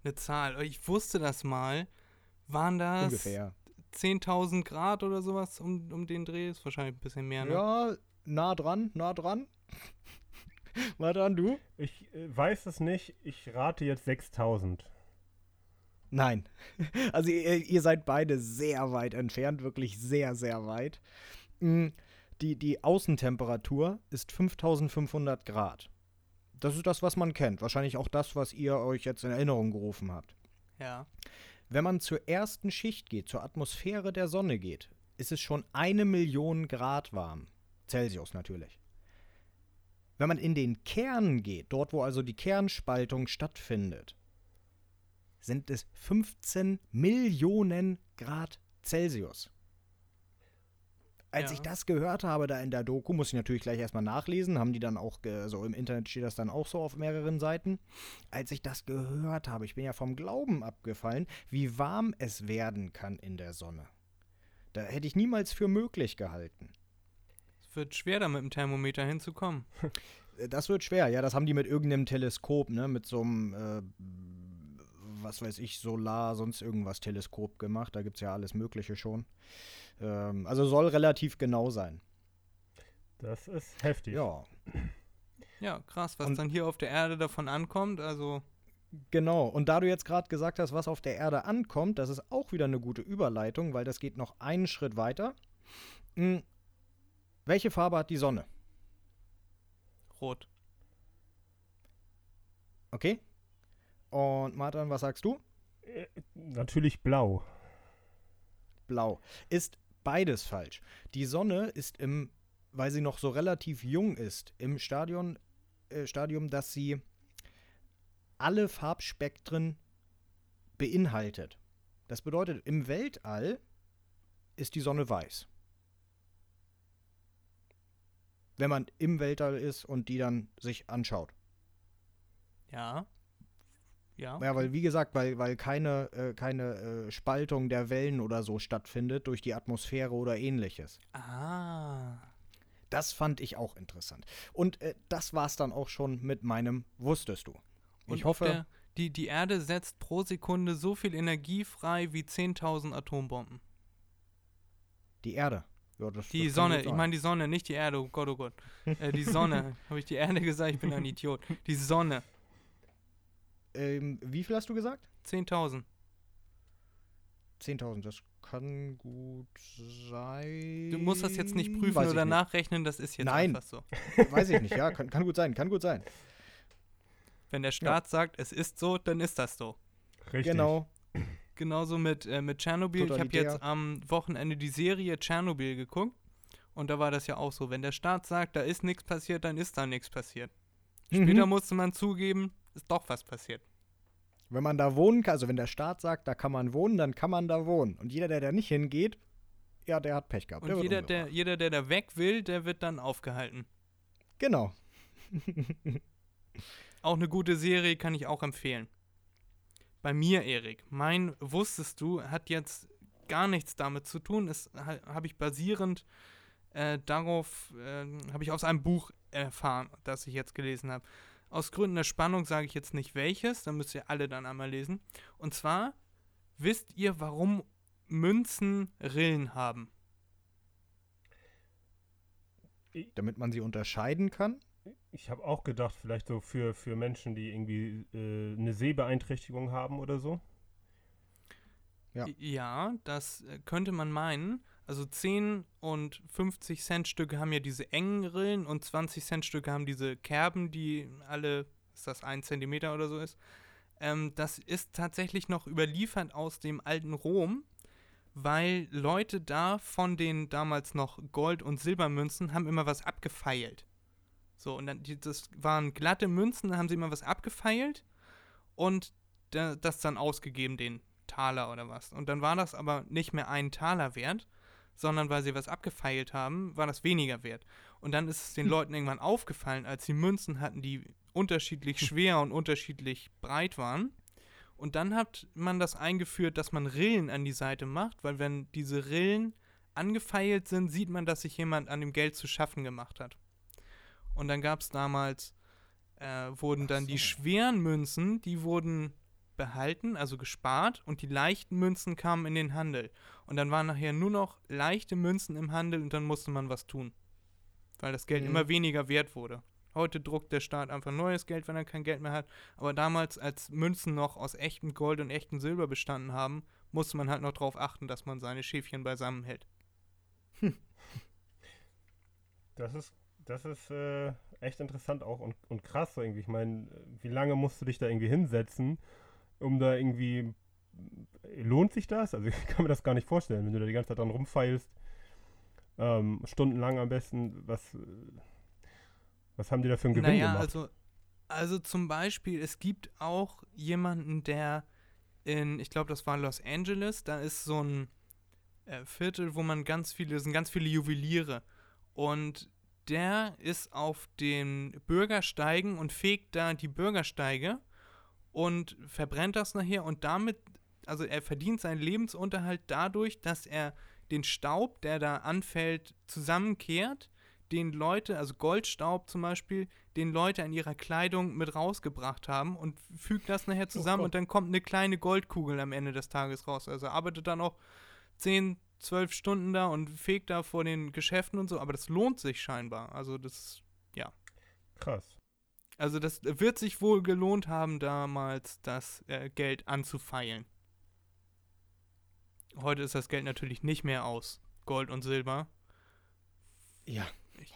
Eine Zahl. Ich wusste das mal. Waren das Ungefähr. 10.000 Grad oder sowas um, um den Dreh? Ist wahrscheinlich ein bisschen mehr, ne? Ja, nah dran, nah dran. Mal dran, du? Ich äh, weiß es nicht. Ich rate jetzt 6000. Nein. Also ihr, ihr seid beide sehr weit entfernt, wirklich sehr, sehr weit. Mm, Die, die Außentemperatur ist 5500 Grad. Das ist das, was man kennt. Wahrscheinlich auch das, was ihr euch jetzt in Erinnerung gerufen habt. Ja. Wenn man zur ersten Schicht geht, zur Atmosphäre der Sonne geht, ist es schon eine Million Grad warm. Celsius natürlich. Wenn man in den Kern geht, dort wo also die Kernspaltung stattfindet, sind es 15 Millionen Grad Celsius. Als Ja. ich das gehört habe da in der Doku, muss ich natürlich gleich erstmal nachlesen, haben die dann auch, so im Internet steht das dann auch so auf mehreren Seiten. Als ich das gehört habe, ich bin ja vom Glauben abgefallen, wie warm es werden kann in der Sonne. Da hätte ich niemals für möglich gehalten. Wird schwer, da mit dem Thermometer hinzukommen. Das wird schwer, ja, das haben die mit irgendeinem Teleskop, ne, mit so einem, äh, was weiß ich, Solar, sonst irgendwas Teleskop gemacht. Da gibt es ja alles Mögliche schon. Ähm, also soll relativ genau sein. Das ist heftig. Ja, Ja, krass, was Und- dann hier auf der Erde davon ankommt. Also, genau. Und da du jetzt gerade gesagt hast, was auf der Erde ankommt, das ist auch wieder eine gute Überleitung, weil das geht noch einen Schritt weiter. Welche Farbe hat die Sonne? rot. Okay? Und Martin, was sagst du? Äh, Natürlich blau. Blau. Ist beides falsch. Die Sonne ist im, weil sie noch so relativ jung ist, im Stadion, äh, Stadium, dass sie alle Farbspektren beinhaltet. Das bedeutet, im Weltall ist die Sonne weiß. Wenn man im Weltall ist und die dann sich anschaut. Ja. Ja. Ja, weil wie gesagt, weil, weil keine, äh, keine äh, Spaltung der Wellen oder so stattfindet durch die Atmosphäre oder ähnliches. Ah. Das fand ich auch interessant. Und äh, das war's dann auch schon mit meinem Wusstest du. Und ich hoffe, Der, die, die Erde setzt pro Sekunde so viel Energie frei wie 10.000 Atombomben. die Erde. Ja, das, Die das Sonne, ich meine die Sonne, nicht die Erde, oh Gott, oh Gott. Äh, die Sonne, habe ich die Erde gesagt? Ich bin ein Idiot. Die Sonne, ähm, wie viel hast du gesagt? 10.000. 10.000, das kann gut sein. Du musst das jetzt nicht prüfen Weiß oder nicht. nachrechnen, das ist jetzt Nein. einfach so. Weiß ich nicht, ja, kann, kann gut sein, kann gut sein. Wenn der Staat sagt, es ist so, dann ist das so. Richtig. Genau. Genauso mit, äh, mit Tschernobyl. Ich habe jetzt am Wochenende die Serie Tschernobyl geguckt. Und da war das ja auch so. Wenn der Staat sagt, da ist nichts passiert, dann ist da nichts passiert. Später Mhm. musste man zugeben, ist doch was passiert. Wenn man da wohnen kann, also wenn der Staat sagt, da kann man wohnen, dann kann man da wohnen. Und jeder, der da nicht hingeht, ja, der hat Pech gehabt. Und der jeder der, jeder, der da weg will, der wird dann aufgehalten. Genau. Auch eine gute Serie kann ich auch empfehlen. Bei mir, Erik, mein Wusstest du hat jetzt gar nichts damit zu tun. Ha, habe ich basierend äh, darauf, äh, habe ich aus einem Buch erfahren, das ich jetzt gelesen habe. Aus Gründen der Spannung sage ich jetzt nicht welches, dann müsst ihr alle dann einmal lesen. Und zwar, wisst ihr, warum Münzen Rillen haben? Damit man sie unterscheiden kann. Ich habe auch gedacht, vielleicht so für, für Menschen, die irgendwie äh, eine Sehbeeinträchtigung haben oder so. Ja. Ja, das äh, könnte man meinen. Also 10 und 50 Cent Stücke haben ja diese engen Rillen und 20 Cent Stücke haben diese Kerben, die alle, ist das ein Zentimeter oder so ist. Ähm, das ist tatsächlich noch überliefert aus dem alten Rom, weil Leute da von den damals noch Gold- und Silbermünzen haben immer was abgefeilt. So, und dann, die, das waren glatte Münzen, da haben sie immer was abgefeilt und da, das dann ausgegeben, den Taler oder was. Und dann war das aber nicht mehr ein Taler wert, sondern weil sie was abgefeilt haben, war das weniger wert. Und dann ist es den Leuten irgendwann aufgefallen, als sie Münzen hatten, die unterschiedlich schwer und unterschiedlich breit waren. Und dann hat man das eingeführt, dass man Rillen an die Seite macht, weil wenn diese Rillen angefeilt sind, sieht man, dass sich jemand an dem Geld zu schaffen gemacht hat. Und dann gab es damals, äh, wurden dann die schweren Münzen, die wurden behalten, also gespart, und die leichten Münzen kamen in den Handel. Und dann waren nachher nur noch leichte Münzen im Handel und dann musste man was tun. Weil das Geld Mhm. immer weniger wert wurde. Heute druckt der Staat einfach neues Geld, wenn er kein Geld mehr hat. Aber damals, als Münzen noch aus echtem Gold und echtem Silber bestanden haben, musste man halt noch darauf achten, dass man seine Schäfchen beisammen hält. Das ist, das ist äh, echt interessant auch und, und krass so irgendwie. Ich meine, wie lange musst du dich da irgendwie hinsetzen, um da irgendwie. Lohnt sich das? Also ich kann mir das gar nicht vorstellen, wenn du da die ganze Zeit dran rumfeilst. Ähm, stundenlang am besten. Was, was haben die da für einen Gewinn naja, gemacht? also, also zum Beispiel, es gibt auch jemanden, der in, ich glaube, das war Los Angeles, da ist so ein äh, Viertel, wo man ganz viele, sind ganz viele Juweliere. Und der ist auf den Bürgersteigen und fegt da die Bürgersteige und verbrennt das nachher und damit, also er verdient seinen Lebensunterhalt dadurch, dass er den Staub, der da anfällt, zusammenkehrt, den Leute, also Goldstaub zum Beispiel, den Leute an ihrer Kleidung mit rausgebracht haben und fügt das nachher zusammen Gott. und dann kommt eine kleine Goldkugel am Ende des Tages raus. Also er arbeitet dann auch 10, 12 Stunden da und fegt da vor den Geschäften und so, aber das lohnt sich scheinbar. Also das, Krass. also das wird sich wohl gelohnt haben, damals das äh, Geld anzufeilen. Heute ist das Geld natürlich nicht mehr aus Gold und Silber. Ja,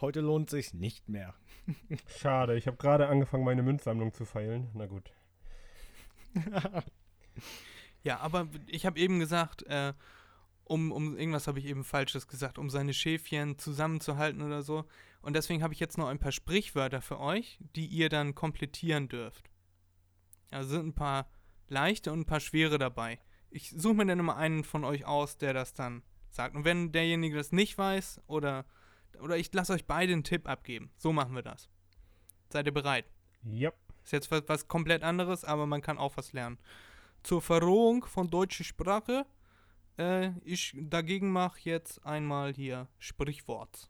heute lohnt sich nicht mehr. Schade, ich habe gerade angefangen, meine Münzsammlung zu feilen. Na gut. Ja, aber ich habe eben gesagt, äh, um, um irgendwas habe ich eben Falsches gesagt, um seine Schäfchen zusammenzuhalten oder so. Und deswegen habe ich jetzt noch ein paar Sprichwörter für euch, die ihr dann komplettieren dürft. Also sind ein paar leichte und ein paar schwere dabei. Ich suche mir dann immer einen von euch aus, der das dann sagt. Und wenn derjenige das nicht weiß oder, oder ich lasse euch beide einen Tipp abgeben. So machen wir das. Seid ihr bereit? Ja. Ist jetzt was, was komplett anderes, aber man kann auch was lernen. Zur Verrohung von deutscher Sprache, äh, ich dagegen mache jetzt einmal hier Sprichwort.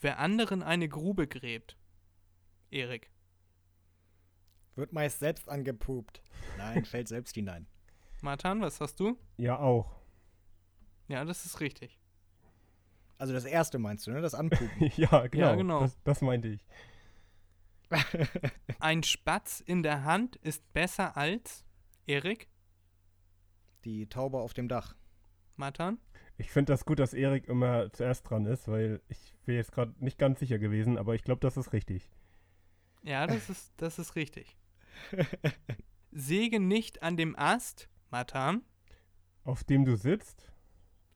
Wer anderen eine Grube gräbt, Erik, Wird meist selbst angepupt. Nein, fällt selbst hinein. Martin, was hast du? Ja, auch. Ja, das ist richtig. Also das erste meinst du, ne? Das Anpupen. ja, genau. genau. Das, das meinte ich. Ein Spatz in der Hand ist besser als, Erik, Die Taube auf dem Dach. Martin, Ich finde das gut, dass Erik immer zuerst dran ist, weil ich wäre jetzt gerade nicht ganz sicher gewesen, aber ich glaube, das ist richtig. ja, das ist, das ist richtig. Säge nicht an dem Ast, Martin, Auf dem du sitzt?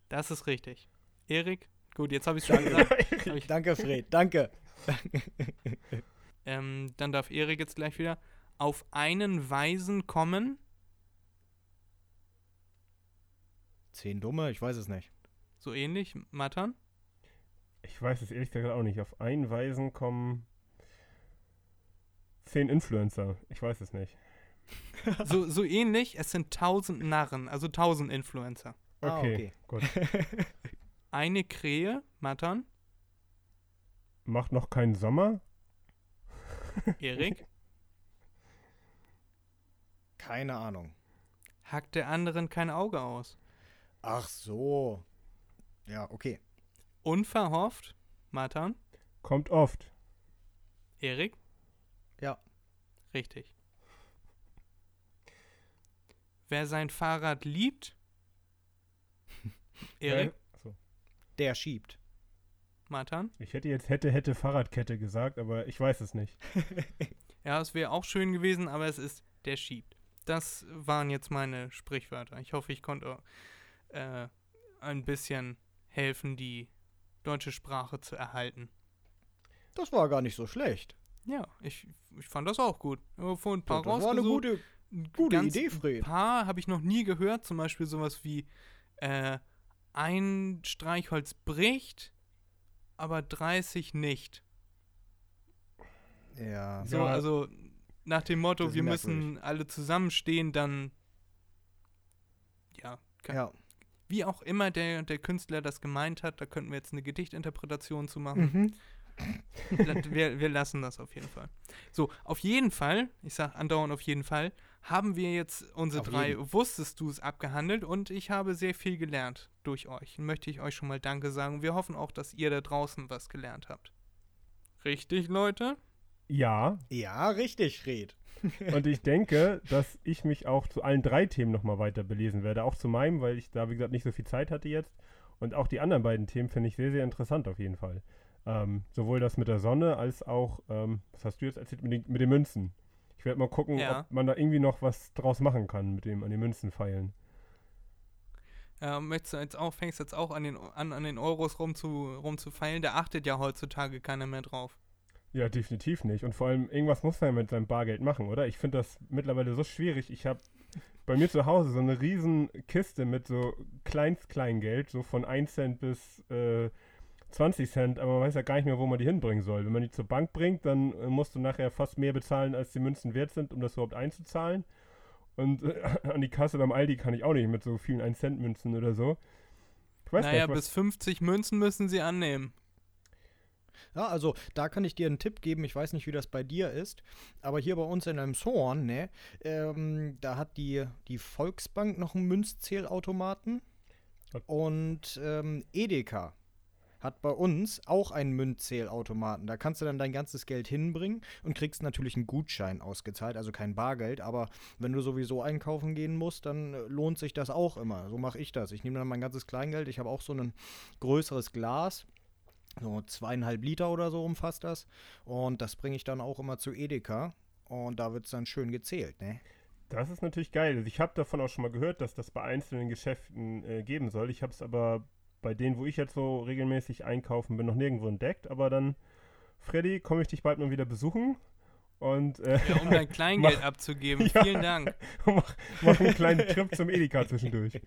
Das ist richtig. Erik, gut, jetzt habe ich es schon gesagt. Ich, Danke, Fred, danke. ähm, dann darf Erik jetzt gleich wieder auf einen Weisen kommen. Zehn Dumme, ich weiß es nicht. So ähnlich, Matan. Ich weiß es ehrlich gesagt auch nicht. Auf einen Weisen kommen zehn Influencer. Ich weiß es nicht. So, so ähnlich, es sind tausend Narren, also tausend Influencer. Ah, Okay, gut. Eine Krähe, Matan, Macht noch keinen Sommer? Erik, Keine Ahnung. hackt der anderen kein Auge aus. Ach so. Ja, okay. Unverhofft, Matan, Kommt oft. Erik, Ja. richtig. Wer sein Fahrrad liebt, Erik, achso. Der schiebt. Matan. Ich hätte jetzt hätte, hätte Fahrradkette gesagt, aber ich weiß es nicht. Ja, es wäre auch schön gewesen, aber es ist der schiebt. Das waren jetzt meine Sprichwörter. Ich hoffe, ich konnte äh, ein bisschen helfen, die deutsche Sprache zu erhalten. Das war gar nicht so schlecht. Ja, ich, ich fand das auch gut. Aber Vor ein paar das war eine rausgesucht. gute, Ein gute ganz Idee, Fred. paar habe ich noch nie gehört. Zum Beispiel sowas wie äh, ein Streichholz bricht, aber 30 nicht. Ja. So, Ja. also nach dem Motto, wir müssen alle zusammenstehen, dann ja, kann, Ja. Wie auch immer der, der Künstler das gemeint hat, da könnten wir jetzt eine Gedichtinterpretation zu machen. Mhm. Wir, wir lassen das auf jeden Fall. So, auf jeden Fall, ich sage andauernd auf jeden Fall, haben wir jetzt unsere Auf drei jeden. Wusstest du es abgehandelt und ich habe sehr viel gelernt durch euch. Möchte ich euch schon mal Danke sagen. Wir hoffen auch, dass ihr da draußen was gelernt habt. Richtig, Leute? Ja, Ja, richtig, Red. und ich denke, dass ich mich auch zu allen drei Themen nochmal weiter belesen werde. Auch zu meinem, weil ich da, wie gesagt, nicht so viel Zeit hatte jetzt. Und auch die anderen beiden Themen finde ich sehr, sehr interessant auf jeden Fall. Ähm, sowohl das mit der Sonne als auch, ähm, was hast du jetzt erzählt, mit den, mit den Münzen. Ich werde mal gucken, Ja. ob man da irgendwie noch was draus machen kann mit dem an den Münzen feilen. Äh, möchtest du jetzt auch, fängst jetzt auch an den, an, an den Euros rum zu, rumzufeilen? Da achtet ja heutzutage keiner mehr drauf. Ja, definitiv nicht. Und vor allem, irgendwas muss man ja mit seinem Bargeld machen, oder? Ich finde das mittlerweile so schwierig. Ich habe bei mir zu Hause so eine riesen Kiste mit so Kleinst-Kleingeld, so von 1 Cent bis äh, 20 Cent, aber man weiß ja gar nicht mehr, wo man die hinbringen soll. Wenn man die zur Bank bringt, dann äh, musst du nachher fast mehr bezahlen, als die Münzen wert sind, um das überhaupt einzuzahlen. Und äh, an die Kasse beim Aldi kann ich auch nicht mit so vielen 1-Cent-Münzen oder so. Ich weiß naja, nicht, bis 50 Münzen müssen sie annehmen. Ja, also da kann ich dir einen Tipp geben. Ich weiß nicht, wie das bei dir ist, aber hier bei uns in Elmshorn, ne, ähm, da hat die, die Volksbank noch einen Münzzählautomaten und ähm, Edeka hat bei uns auch einen Münzzählautomaten. Da kannst du dann dein ganzes Geld hinbringen und kriegst natürlich einen Gutschein ausgezahlt, also kein Bargeld. Aber wenn du sowieso einkaufen gehen musst, dann äh, lohnt sich das auch immer. So mache ich das. Ich nehme dann mein ganzes Kleingeld. Ich habe auch so ein größeres Glas. So zweieinhalb Liter oder so umfasst das. Und das bringe ich dann auch immer zu Edeka. Und da wird es dann schön gezählt, ne? Das ist natürlich geil. Also ich habe davon auch schon mal gehört, dass das bei einzelnen Geschäften äh, geben soll. Ich habe es aber bei denen, wo ich jetzt so regelmäßig einkaufen bin, noch nirgendwo entdeckt. Aber dann, Freddy, komme ich dich bald mal wieder besuchen und äh, Ja, um dein Kleingeld Mach- abzugeben. Ja. Vielen Dank. mach, mach einen kleinen Trip zum Edeka zwischendurch.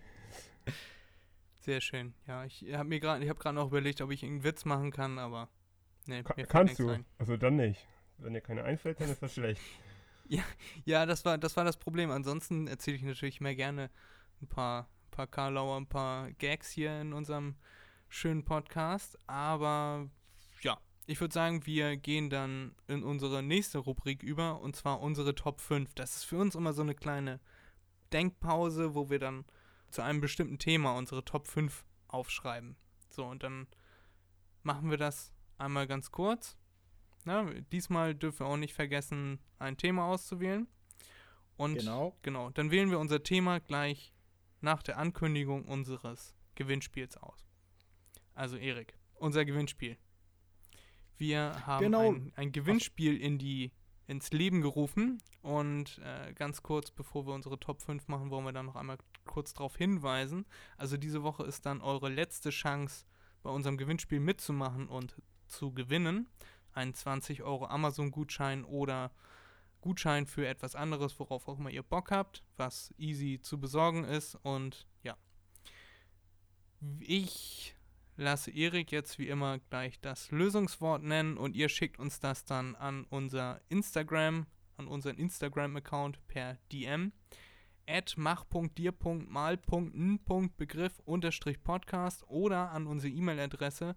Sehr schön. Ja, ich habe mir gerade, ich habe gerade noch überlegt, ob ich einen Witz machen kann, aber nee, Ka kannst du. ein. Also dann nicht. Wenn dir keine einfällt, dann ist das schlecht. Ja, das war, das war das Problem. Ansonsten erzähle ich natürlich mehr gerne ein paar, paar Karlauer, ein paar Gags hier in unserem schönen Podcast. Aber ja, ich würde sagen, wir gehen dann in unsere nächste Rubrik über und zwar unsere Top 5. Das ist für uns immer so eine kleine Denkpause, wo wir dann zu einem bestimmten Thema unsere Top 5 aufschreiben. So, und dann machen wir das einmal ganz kurz. Na, diesmal dürfen wir auch nicht vergessen, ein Thema auszuwählen. Und Genau. genau, dann wählen wir unser Thema gleich nach der Ankündigung unseres Gewinnspiels aus. Also Erik, unser Gewinnspiel. Wir haben Genau. ein, ein Gewinnspiel in die, ins Leben gerufen und äh, ganz kurz, bevor wir unsere Top 5 machen, wollen wir dann noch einmal kurz darauf hinweisen. Also diese Woche ist dann eure letzte Chance, bei unserem Gewinnspiel mitzumachen und zu gewinnen. Ein 20 Euro Amazon-Gutschein oder Gutschein für etwas anderes, worauf auch immer ihr Bock habt, was easy zu besorgen ist. Und ja, ich lasse Erik jetzt wie immer gleich das Lösungswort nennen und ihr schickt uns das dann an unser Instagram, an unseren Instagram-Account per DM at mach.dir.mal.n.begriff unterstrich Podcast oder an unsere E-Mail-Adresse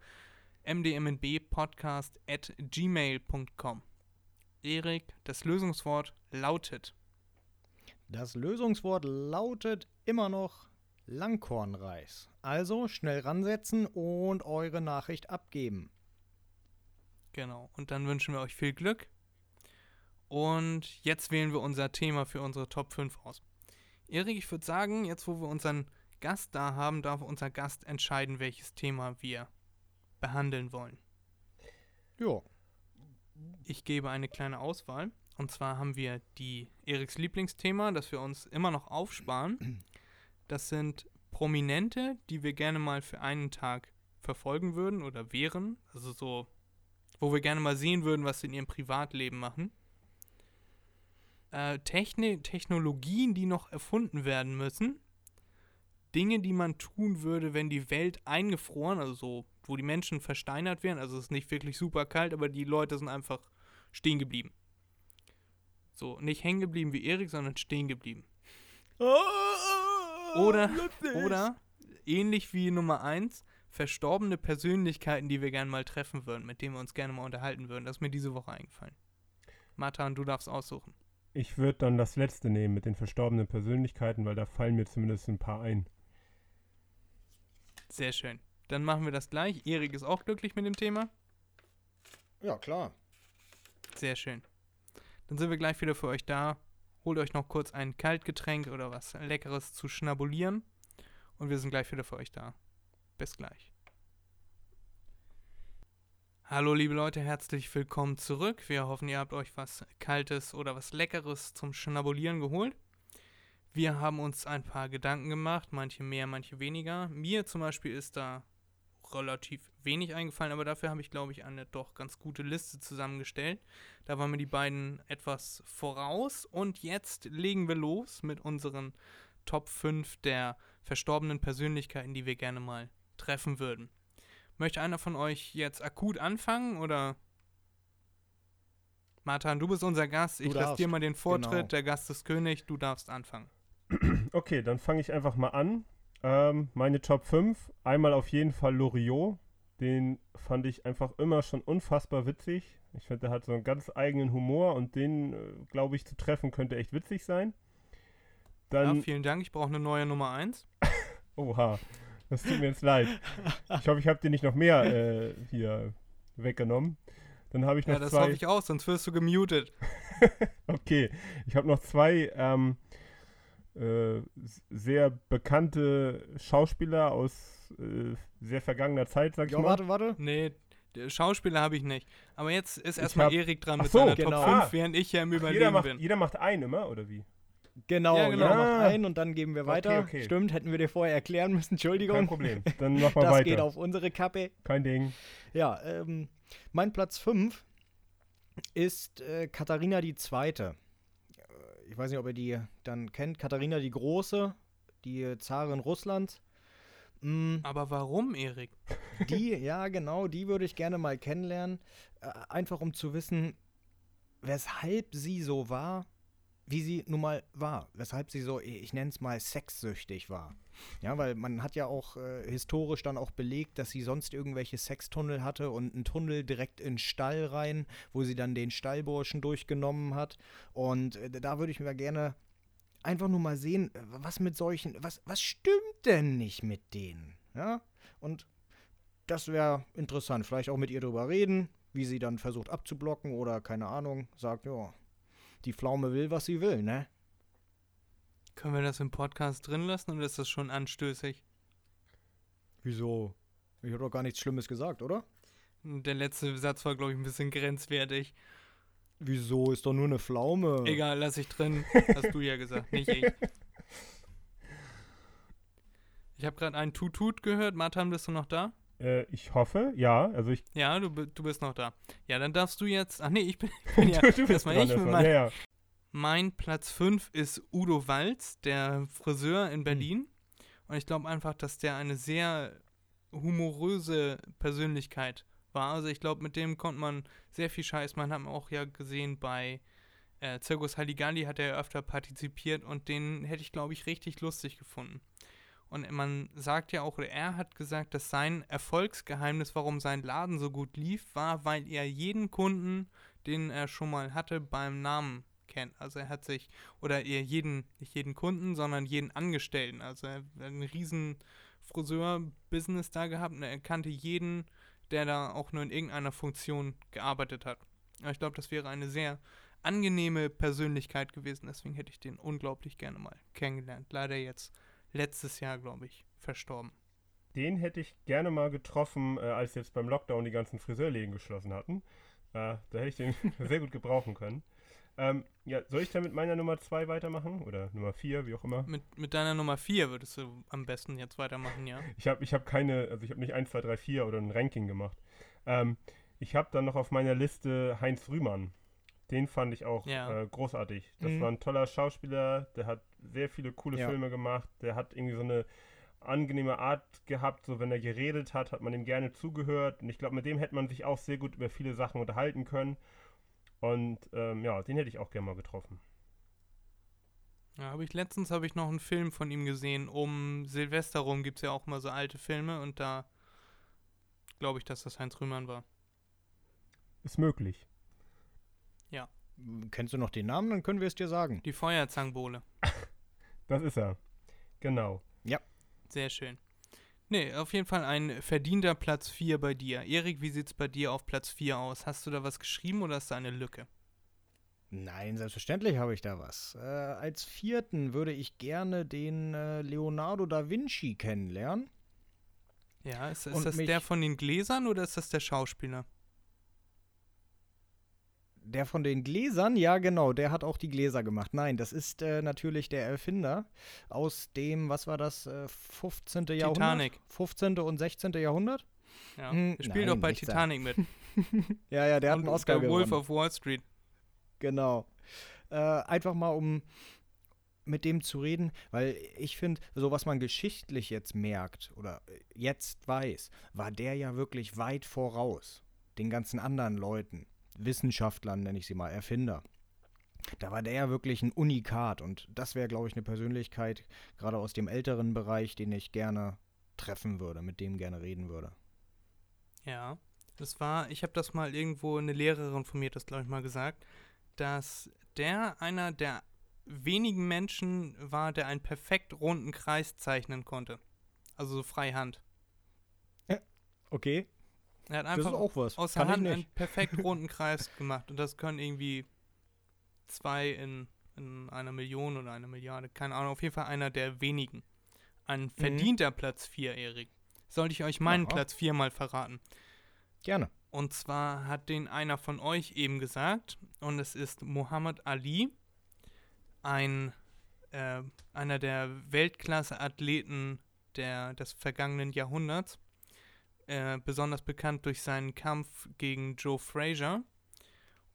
mdmnbpodcast at gmail.com. Erik, das Lösungswort lautet Das Lösungswort lautet immer noch Langkornreis. Also schnell ransetzen und eure Nachricht abgeben. Genau. Und dann wünschen wir euch viel Glück. Und jetzt wählen wir unser Thema für unsere Top 5 aus. Erik, ich würde sagen, jetzt wo wir unseren Gast da haben, darf unser Gast entscheiden, welches Thema wir behandeln wollen. Ja, Ich gebe eine kleine Auswahl. Und zwar haben wir die Eriks Lieblingsthema, das wir uns immer noch aufsparen. Das sind Prominente, die wir gerne mal für einen Tag verfolgen würden oder wären. Also so, wo wir gerne mal sehen würden, was sie in ihrem Privatleben machen. Äh, Techni Technologien, die noch erfunden werden müssen. Dinge, die man tun würde, wenn die Welt eingefroren, also so, wo die Menschen versteinert wären. Also es ist nicht wirklich super kalt, aber die Leute sind einfach stehen geblieben. So, nicht hängen geblieben wie Erik, sondern stehen geblieben. Ah, Oder, oder ähnlich wie Nummer 1, verstorbene Persönlichkeiten, die wir gerne mal treffen würden, mit denen wir uns gerne mal unterhalten würden. Das ist mir diese Woche eingefallen. Matan, du darfst aussuchen. Ich würde dann das letzte nehmen mit den verstorbenen Persönlichkeiten, weil da fallen mir zumindest ein paar ein. Sehr schön. Dann machen wir das gleich. Erik ist auch glücklich mit dem Thema. Ja, klar. Sehr schön. Dann sind wir gleich wieder für euch da. Holt euch noch kurz ein Kaltgetränk oder was Leckeres zu schnabulieren. Und wir sind gleich wieder für euch da. Bis gleich. Hallo liebe Leute, herzlich willkommen zurück. Wir hoffen, ihr habt euch was Kaltes oder was Leckeres zum Schnabulieren geholt. Wir haben uns ein paar Gedanken gemacht, manche mehr, manche weniger. Mir zum Beispiel ist da relativ wenig eingefallen, aber dafür habe ich, glaube ich, eine doch ganz gute Liste zusammengestellt. Da waren mir die beiden etwas voraus und jetzt legen wir los mit unseren Top 5 der verstorbenen Persönlichkeiten, die wir gerne mal treffen würden. Möchte einer von euch jetzt akut anfangen oder? Martin, du bist unser Gast. Ich lasse dir mal den Vortritt. genau. Der Gast ist König. Du darfst anfangen. Okay, dann fange ich einfach mal an. Ähm, meine Top 5. Einmal auf jeden Fall Loriot. Den fand ich einfach immer schon unfassbar witzig. Ich finde, der hat so einen ganz eigenen Humor und den, äh, glaube ich, zu treffen könnte echt witzig sein. Ja, Dann, vielen Dank. Ich brauche eine neue Nummer 1. oha, das tut mir jetzt leid. Ich hoffe, ich habe dir nicht noch mehr äh, hier weggenommen. Dann habe ich noch Ja, das zwei. hoffe ich auch, sonst wirst du gemutet. Okay, ich habe noch zwei ähm, äh, sehr bekannte Schauspieler aus äh, sehr vergangener Zeit, sag ich Ja, mal. warte, warte. Nee, der Schauspieler habe ich nicht. Aber jetzt ist erstmal Erik dran mit so, seiner genau. Top 5, Ah. während ich ja im Ach, jeder, macht, bin. jeder macht einen immer, oder wie? Genau, Ja, genau. jeder macht Ah. einen und dann geben wir weiter. okay. Stimmt, hätten wir dir vorher erklären müssen. Entschuldigung. Kein Problem. Dann mach mal Das weiter. geht auf unsere Kappe. Kein Ding. Ja, ähm, mein Platz 5 ist äh, Katharina die Zweite. Ich weiß nicht, ob ihr die dann kennt. Katharina die Große, die Zarin Russlands. Mm, Aber warum, Erik? die, ja genau, die würde ich gerne mal kennenlernen. Äh, einfach um zu wissen, weshalb sie so war, wie sie nun mal war. Weshalb sie so, ich nenne es mal sexsüchtig war. Ja, weil man hat ja auch äh, historisch dann auch belegt, dass sie sonst irgendwelche Sextunnel hatte und einen Tunnel direkt in den Stall rein, wo sie dann den Stallburschen durchgenommen hat. Und äh, da würde ich mir gerne einfach nur mal sehen, äh, was mit solchen, was, was stimmt denn nicht mit denen? Ja, und das wäre interessant. Vielleicht auch mit ihr drüber reden, wie sie dann versucht abzublocken oder keine Ahnung, sagt, ja, die Pflaume will, was sie will, ne? Können wir das im Podcast drin lassen oder ist das schon anstößig? Wieso? Ich habe doch gar nichts Schlimmes gesagt, oder? Der letzte Satz war, glaube ich, ein bisschen grenzwertig. Wieso? Ist doch nur eine Pflaume. Egal, lass ich drin. Hast du ja gesagt, nicht ich. Ich habe gerade einen Tutut gehört. Martin, bist du noch da? Äh, ich hoffe, ja. Also ich. Ja, du, du bist noch da. Ja, dann darfst du jetzt. Ach nee, ich bin, ja. du bist erstmal dran, ich meinem- ja, ja. Mein Platz 5 ist Udo Walz, der Friseur in Berlin. Und ich glaube einfach, dass der eine sehr humoröse Persönlichkeit war. Also ich glaube, mit dem konnte man sehr viel Scheiß. Man hat auch ja gesehen bei äh, Zirkus Halligalli hat er ja öfter partizipiert und den hätte ich, glaube ich, richtig lustig gefunden. Und man sagt ja auch, oder er hat gesagt, dass sein Erfolgsgeheimnis, warum sein Laden so gut lief, war, weil er jeden Kunden, den er schon mal hatte, beim Namen kennt. Also er hat sich, oder eher jeden, nicht jeden Kunden, sondern jeden Angestellten. Also er hat einen riesen Friseur-Business da gehabt und er kannte jeden, der da auch nur in irgendeiner Funktion gearbeitet hat. Aber ich glaube, das wäre eine sehr angenehme Persönlichkeit gewesen. Deswegen hätte ich den unglaublich gerne mal kennengelernt. Leider jetzt letztes Jahr, glaube ich, verstorben. Den hätte ich gerne mal getroffen, äh, als jetzt beim Lockdown die ganzen Friseurläden geschlossen hatten. Äh, da hätte ich den sehr gut gebrauchen können. Ähm, ja, soll ich dann mit meiner Nummer 2 weitermachen? Oder Nummer 4, wie auch immer? Mit, mit deiner Nummer 4 würdest du am besten jetzt weitermachen, ja? Ich habe ich hab keine, also ich habe nicht 1, 2, 3, 4 oder ein Ranking gemacht. Ähm, ich habe dann noch auf meiner Liste Heinz Rühmann. Den fand ich auch Ja. äh, großartig. Das Mhm. war ein toller Schauspieler, der hat sehr viele coole Ja. Filme gemacht, der hat irgendwie so eine angenehme Art gehabt, so wenn er geredet hat, hat man ihm gerne zugehört und ich glaube, mit dem hätte man sich auch sehr gut über viele Sachen unterhalten können Und ähm, ja, den hätte ich auch gerne mal getroffen. Ja, habe ich letztens habe ich noch einen Film von ihm gesehen. Um Silvester rum gibt es ja auch mal so alte Filme und da glaube ich, dass das Heinz Rühmann war. Ist möglich. Kennst du noch den Namen? Dann können wir es dir sagen. Die Feuerzangenbowle. Das ist er. Genau. Sehr schön. Nee, auf jeden Fall ein verdienter Platz 4 bei dir. Erik, wie sieht's bei dir auf Platz 4 aus? Hast du da was geschrieben oder ist da eine Lücke? Nein, selbstverständlich habe ich da was. Äh, als vierten würde ich gerne den äh, Leonardo da Vinci kennenlernen. Ja, ist, ist das der von den Gläsern oder ist das der Schauspieler? Der von den Gläsern, ja genau, der hat auch die Gläser gemacht. Nein, das ist äh, natürlich der Erfinder aus dem, was war das, äh, 15. Jahrhundert? Titanic. 15. und 16. Jahrhundert? Ja. Hm, der spielt doch bei Titanic mit. Ja, ja, der hat Und einen Oscar Wolf gewonnen. of Wall Street. Genau. Äh, einfach mal, um mit dem zu reden, weil ich finde, so was man geschichtlich jetzt merkt oder jetzt weiß, war der ja wirklich weit voraus den ganzen anderen Leuten, Wissenschaftlern nenne ich sie mal, Erfinder. Da war der ja wirklich ein Unikat und das wäre, glaube ich, eine Persönlichkeit, gerade aus dem älteren Bereich, den ich gerne treffen würde, mit dem gerne reden würde. Ja, das war, ich habe das mal irgendwo, eine Lehrerin von mir hat das, glaube ich, mal gesagt, dass der einer der wenigen Menschen war, der einen perfekt runden Kreis zeichnen konnte. Also so freihand. Okay, Er hat das ist einfach auch was. aus der Hand einen perfekt runden Kreis gemacht. Und das können irgendwie zwei in, in einer Million oder einer Milliarde. Keine Ahnung, auf jeden Fall einer der wenigen. Ein verdienter Platz 4, Erik. Sollte ich euch meinen Aha. Platz 4 mal verraten? Gerne. Und zwar hat den einer von euch eben gesagt, und es ist Muhammad Ali, ein, äh, einer der Weltklasse-Athleten der, des vergangenen Jahrhunderts, äh, besonders bekannt durch seinen Kampf gegen Joe Frazier.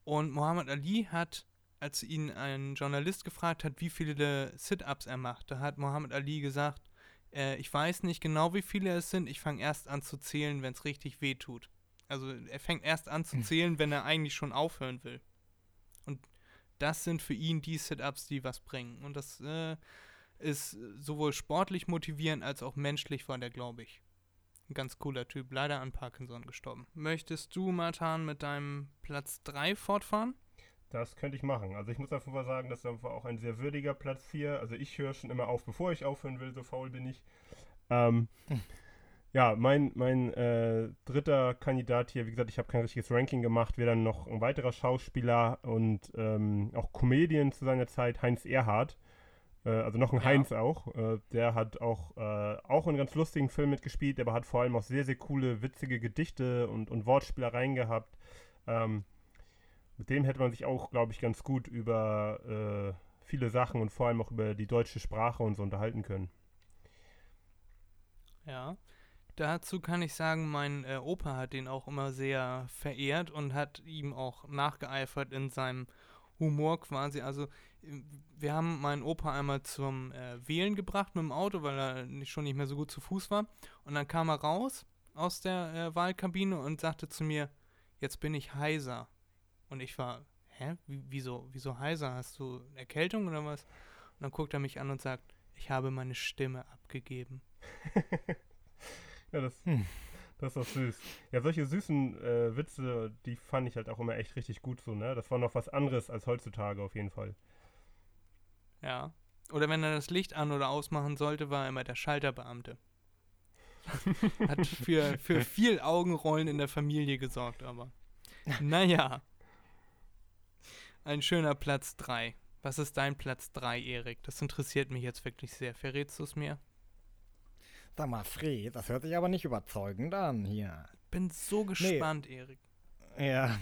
Und Muhammad Ali hat, als ihn ein Journalist gefragt hat, wie viele Sit-Ups er macht, da hat Muhammad Ali gesagt, äh, ich weiß nicht genau, wie viele es sind, ich fange erst an zu zählen, wenn es richtig weh tut. Also er fängt erst an zu zählen, wenn er eigentlich schon aufhören will. Und das sind für ihn die Sit-Ups, die was bringen. Und das äh, ist sowohl sportlich motivierend als auch menschlich war der, glaube ich. Ein ganz cooler Typ, leider an Parkinson gestorben. Möchtest du, Martin, mit deinem Platz 3 fortfahren? Das könnte ich machen. Also ich muss einfach mal sagen, das ist einfach auch ein sehr würdiger Platz 4. Also ich höre schon immer auf, bevor ich aufhören will, so faul bin ich. Ähm, ja, mein, mein äh, dritter Kandidat hier, wie gesagt, ich habe kein richtiges Ranking gemacht, wäre dann noch ein weiterer Schauspieler und ähm, auch Comedian zu seiner Zeit, Heinz Erhardt. Äh, also noch ein Ja. Heinz auch. Äh, der hat auch, äh, auch in ganz lustigen Filmen mitgespielt, aber hat vor allem auch sehr, sehr coole, witzige Gedichte und, und Wortspielereien gehabt. Ähm, mit dem hätte man sich auch, glaube ich, ganz gut über äh, viele Sachen und vor allem auch über die deutsche Sprache und so unterhalten können. Ja. Dazu kann ich sagen, mein äh, Opa hat ihn auch immer sehr verehrt und hat ihm auch nachgeeifert in seinem Humor quasi. Also wir haben meinen Opa einmal zum äh, Wählen gebracht mit dem Auto, weil er nicht, schon nicht mehr so gut zu Fuß war. Und dann kam er raus aus der äh, Wahlkabine und sagte zu mir, jetzt bin ich heiser. Und ich war, hä, Wie, wieso, wieso heiser? Hast du Erkältung oder was? Und dann guckt er mich an und sagt, ich habe meine Stimme abgegeben. Ja, das, Hm. das ist doch süß. Ja, solche süßen äh, Witze, die fand ich halt auch immer echt richtig gut so, ne? Das war noch was anderes als heutzutage auf jeden Fall. Ja. Oder wenn er das Licht an- oder ausmachen sollte, war er immer der Schalterbeamte. Hat für, für viel Augenrollen in der Familie gesorgt, aber. Naja. Ein schöner Platz 3. Was ist dein Platz 3, Erik? Das interessiert mich jetzt wirklich sehr. Verrätst du es mir? Sag mal, Fred, das hört sich aber nicht überzeugend an hier. Bin so gespannt, Erik. Ja,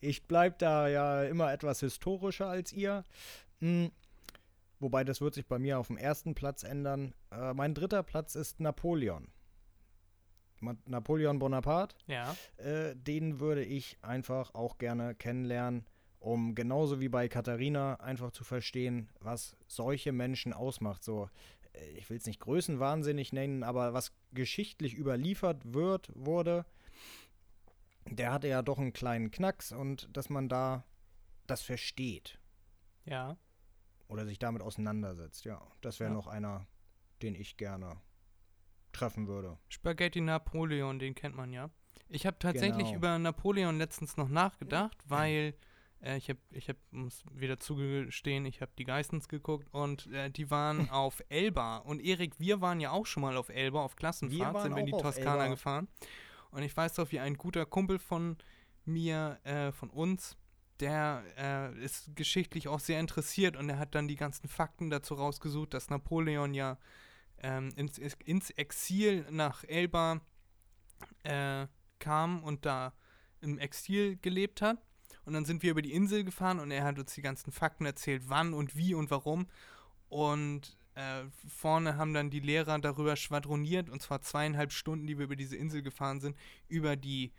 ich bleib da ja immer etwas historischer als ihr. Wobei das wird sich bei mir auf dem ersten Platz ändern. Äh, mein dritter Platz ist Napoleon. Napoleon Bonaparte. Ja. Äh, den würde ich einfach auch gerne kennenlernen, um genauso wie bei Katharina einfach zu verstehen, was solche Menschen ausmacht. So, äh, ich will es nicht größenwahnsinnig nennen, aber was geschichtlich überliefert wird, wurde, der hatte ja doch einen kleinen Knacks und dass man da das versteht Ja. Oder sich damit auseinandersetzt. Ja, das wäre Ja. noch einer, den ich gerne treffen würde. Spaghetti Napoleon, den kennt man ja. Ich habe tatsächlich Genau. über Napoleon letztens noch nachgedacht, weil äh, ich habe, ich habe, muss wieder zugestehen, ich habe die Geistens geguckt und äh, die waren auf Elba. Und Erik, wir waren ja auch schon mal auf Elba, auf Klassenfahrt, sind wir in die Toskana gefahren. Und ich weiß doch, wie ein guter Kumpel von mir, äh, von uns, der äh, ist geschichtlich auch sehr interessiert und er hat dann die ganzen Fakten dazu rausgesucht, dass Napoleon ja ähm, ins, ins Exil nach Elba äh, kam und da im Exil gelebt hat. Und dann sind wir über die Insel gefahren und er hat uns die ganzen Fakten erzählt, wann und wie und warum. Und äh, vorne haben dann die Lehrer darüber schwadroniert, und zwar zweieinhalb Stunden, die wir über diese Insel gefahren sind, über die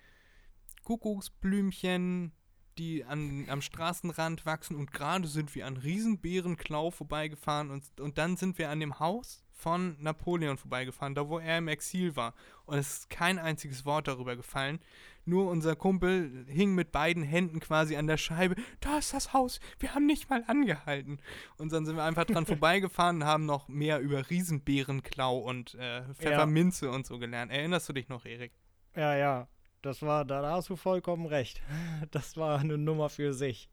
Kuckucksblümchen, die an, am Straßenrand wachsen. Und gerade sind wir an Riesenbärenklau vorbeigefahren und, und dann sind wir an dem Haus von Napoleon vorbeigefahren, da wo er im Exil war. Und es ist kein einziges Wort darüber gefallen. Nur unser Kumpel hing mit beiden Händen quasi an der Scheibe. Da ist das Haus. Wir haben nicht mal angehalten. Und dann sind wir einfach dran vorbeigefahren und haben noch mehr über Riesenbärenklau und äh, Pfefferminze und so gelernt. Erinnerst du dich noch, Erik? Ja, ja, das war, da, hast du vollkommen recht. Das war eine Nummer für sich.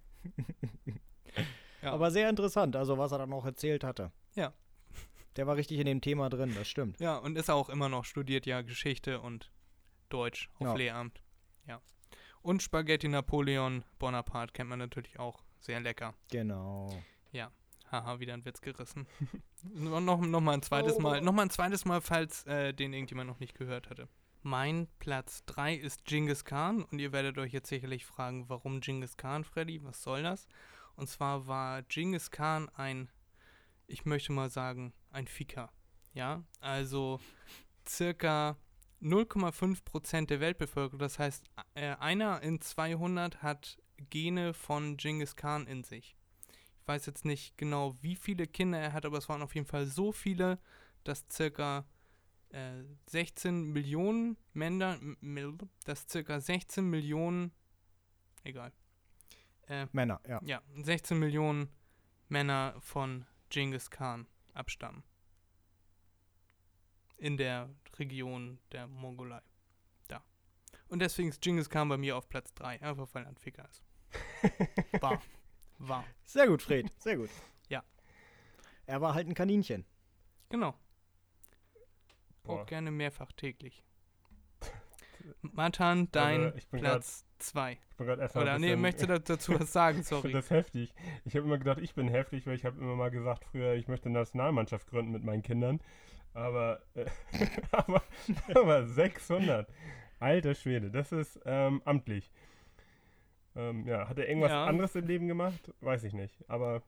Ja. Aber sehr interessant, also was er dann auch erzählt hatte. Ja. Der war richtig in dem Thema drin, das stimmt. Ja, und ist auch immer noch, studiert ja Geschichte und Deutsch auf Ja. Lehramt. Ja. Und Spaghetti Napoleon Bonaparte kennt man natürlich auch. Sehr lecker. Genau. Haha, wieder ein Witz gerissen. noch, noch, mal ein zweites Oh. Mal. Noch mal ein zweites Mal, falls äh, den irgendjemand noch nicht gehört hatte. Mein Platz 3 ist Genghis Khan und ihr werdet euch jetzt sicherlich fragen, warum Genghis Khan, Freddy? Was soll das? Und zwar war Genghis Khan ein, ich möchte mal sagen, ein Ficker. Ja, also circa 0,5% der Weltbevölkerung. Das heißt, äh, einer in 200 hat Gene von Genghis Khan in sich. Weiß jetzt nicht genau, wie viele Kinder er hat, aber es waren auf jeden Fall so viele, dass circa äh, 16 Millionen Männer, dass circa 16 Millionen, egal, äh, Männer, ja. ja, 16 Millionen Männer von Genghis Khan abstammen. In der Region der Mongolei. Da. Und deswegen ist Genghis Khan bei mir auf Platz 3, einfach weil er ein Ficker ist. War. War. Sehr gut, Fred, sehr gut. Ja. Er war halt ein Kaninchen. Genau. Boah. Auch gerne mehrfach täglich. Matan, dein Also, ich bin Platz 2. Ich bin gerade erstmal Oder ein nee, möchtest du da- dazu was sagen? Ich finde Sorry. das heftig. Ich habe immer gedacht, ich bin heftig, weil ich habe immer mal gesagt, früher, ich möchte eine Nationalmannschaft gründen mit meinen Kindern. Aber, äh, aber, aber 600. Alter Schwede, das ist ähm, amtlich. Ähm, ja, hat er irgendwas Ja. anderes im Leben gemacht? Weiß ich nicht. Aber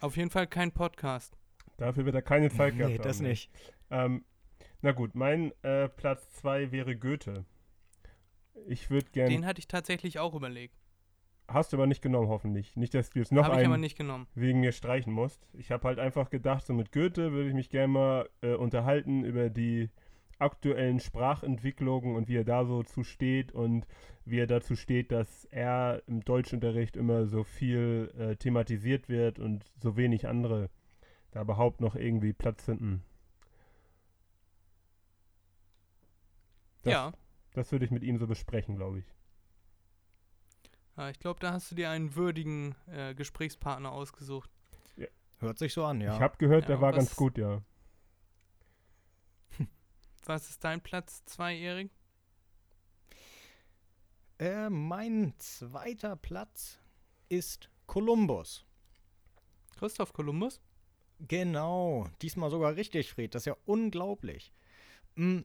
Auf jeden Fall kein Podcast. dafür wird er keine Zeit gehabt nee, das haben. nicht. Ähm, na gut, mein äh, Platz 2 wäre Goethe. Ich würde gerne. Den hatte ich tatsächlich auch überlegt. Hast du aber nicht genommen, hoffentlich. Nicht, dass du jetzt noch Habe ich aber einen nicht genommen. wegen mir streichen musst. Ich habe halt einfach gedacht, so mit Goethe würde ich mich gerne mal äh, unterhalten über die aktuellen Sprachentwicklungen und wie er da so zu steht und wie er dazu steht, dass er im Deutschunterricht immer so viel äh, thematisiert wird und so wenig andere da überhaupt noch irgendwie Platz finden. Das, ja. Das würde ich mit ihm so besprechen, glaube ich. ja, ich glaube, da hast du dir einen würdigen äh, Gesprächspartner ausgesucht. Hört sich so an, ja. Ich habe gehört, Ja, der war ganz gut, ja. Was ist dein Platz 2, Erik? äh, mein zweiter Platz ist Kolumbus. Christoph Kolumbus? Genau, diesmal sogar richtig, Fred. Das ist ja unglaublich. Mm,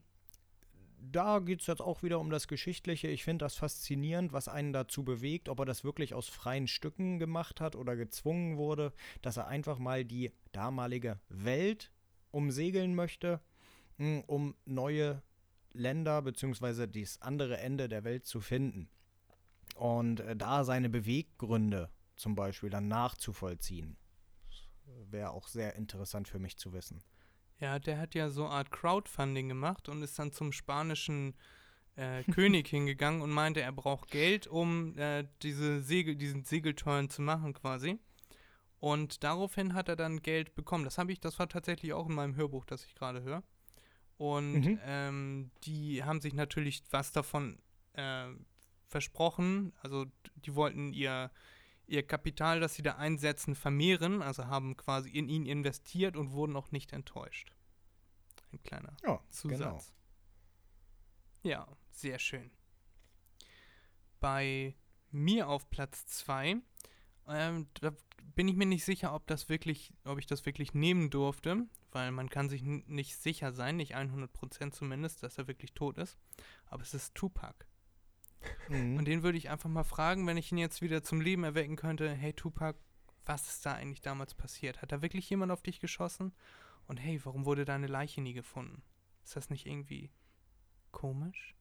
Da geht es jetzt auch wieder um das Geschichtliche. Ich finde das faszinierend, was einen dazu bewegt, ob er das wirklich aus freien Stücken gemacht hat oder gezwungen wurde, dass er einfach mal die damalige Welt umsegeln möchte, um neue Länder bzw. das andere Ende der Welt zu finden. Und äh, da seine Beweggründe zum Beispiel dann nachzuvollziehen wäre auch sehr interessant für mich zu wissen. Ja, der hat ja so eine Art Crowdfunding gemacht und ist dann zum spanischen äh, König hingegangen und meinte, er braucht Geld, um äh, diese Segel, diesen Segelturn zu machen quasi. Und daraufhin hat er dann Geld bekommen. Das habe ich, das war tatsächlich auch in meinem Hörbuch, das ich gerade höre. Und Mhm. ähm, die haben sich natürlich was davon äh, versprochen. Also die wollten ihr, ihr Kapital, das sie da einsetzen, vermehren. Also haben quasi in ihn investiert und wurden auch nicht enttäuscht. Ein kleiner Ja, Zusatz. genau. Ja, sehr schön. Bei mir auf Platz 2, ähm, da bin ich mir nicht sicher, ob das wirklich, ob ich das wirklich nehmen durfte, weil man kann sich nicht sicher sein, nicht 100% zumindest, dass er wirklich tot ist. Aber es ist Tupac. Mhm. Und den würde ich einfach mal fragen, wenn ich ihn jetzt wieder zum Leben erwecken könnte, hey Tupac, was ist da eigentlich damals passiert? Hat da wirklich jemand auf dich geschossen? Und hey, warum wurde deine Leiche nie gefunden? Ist das nicht irgendwie komisch?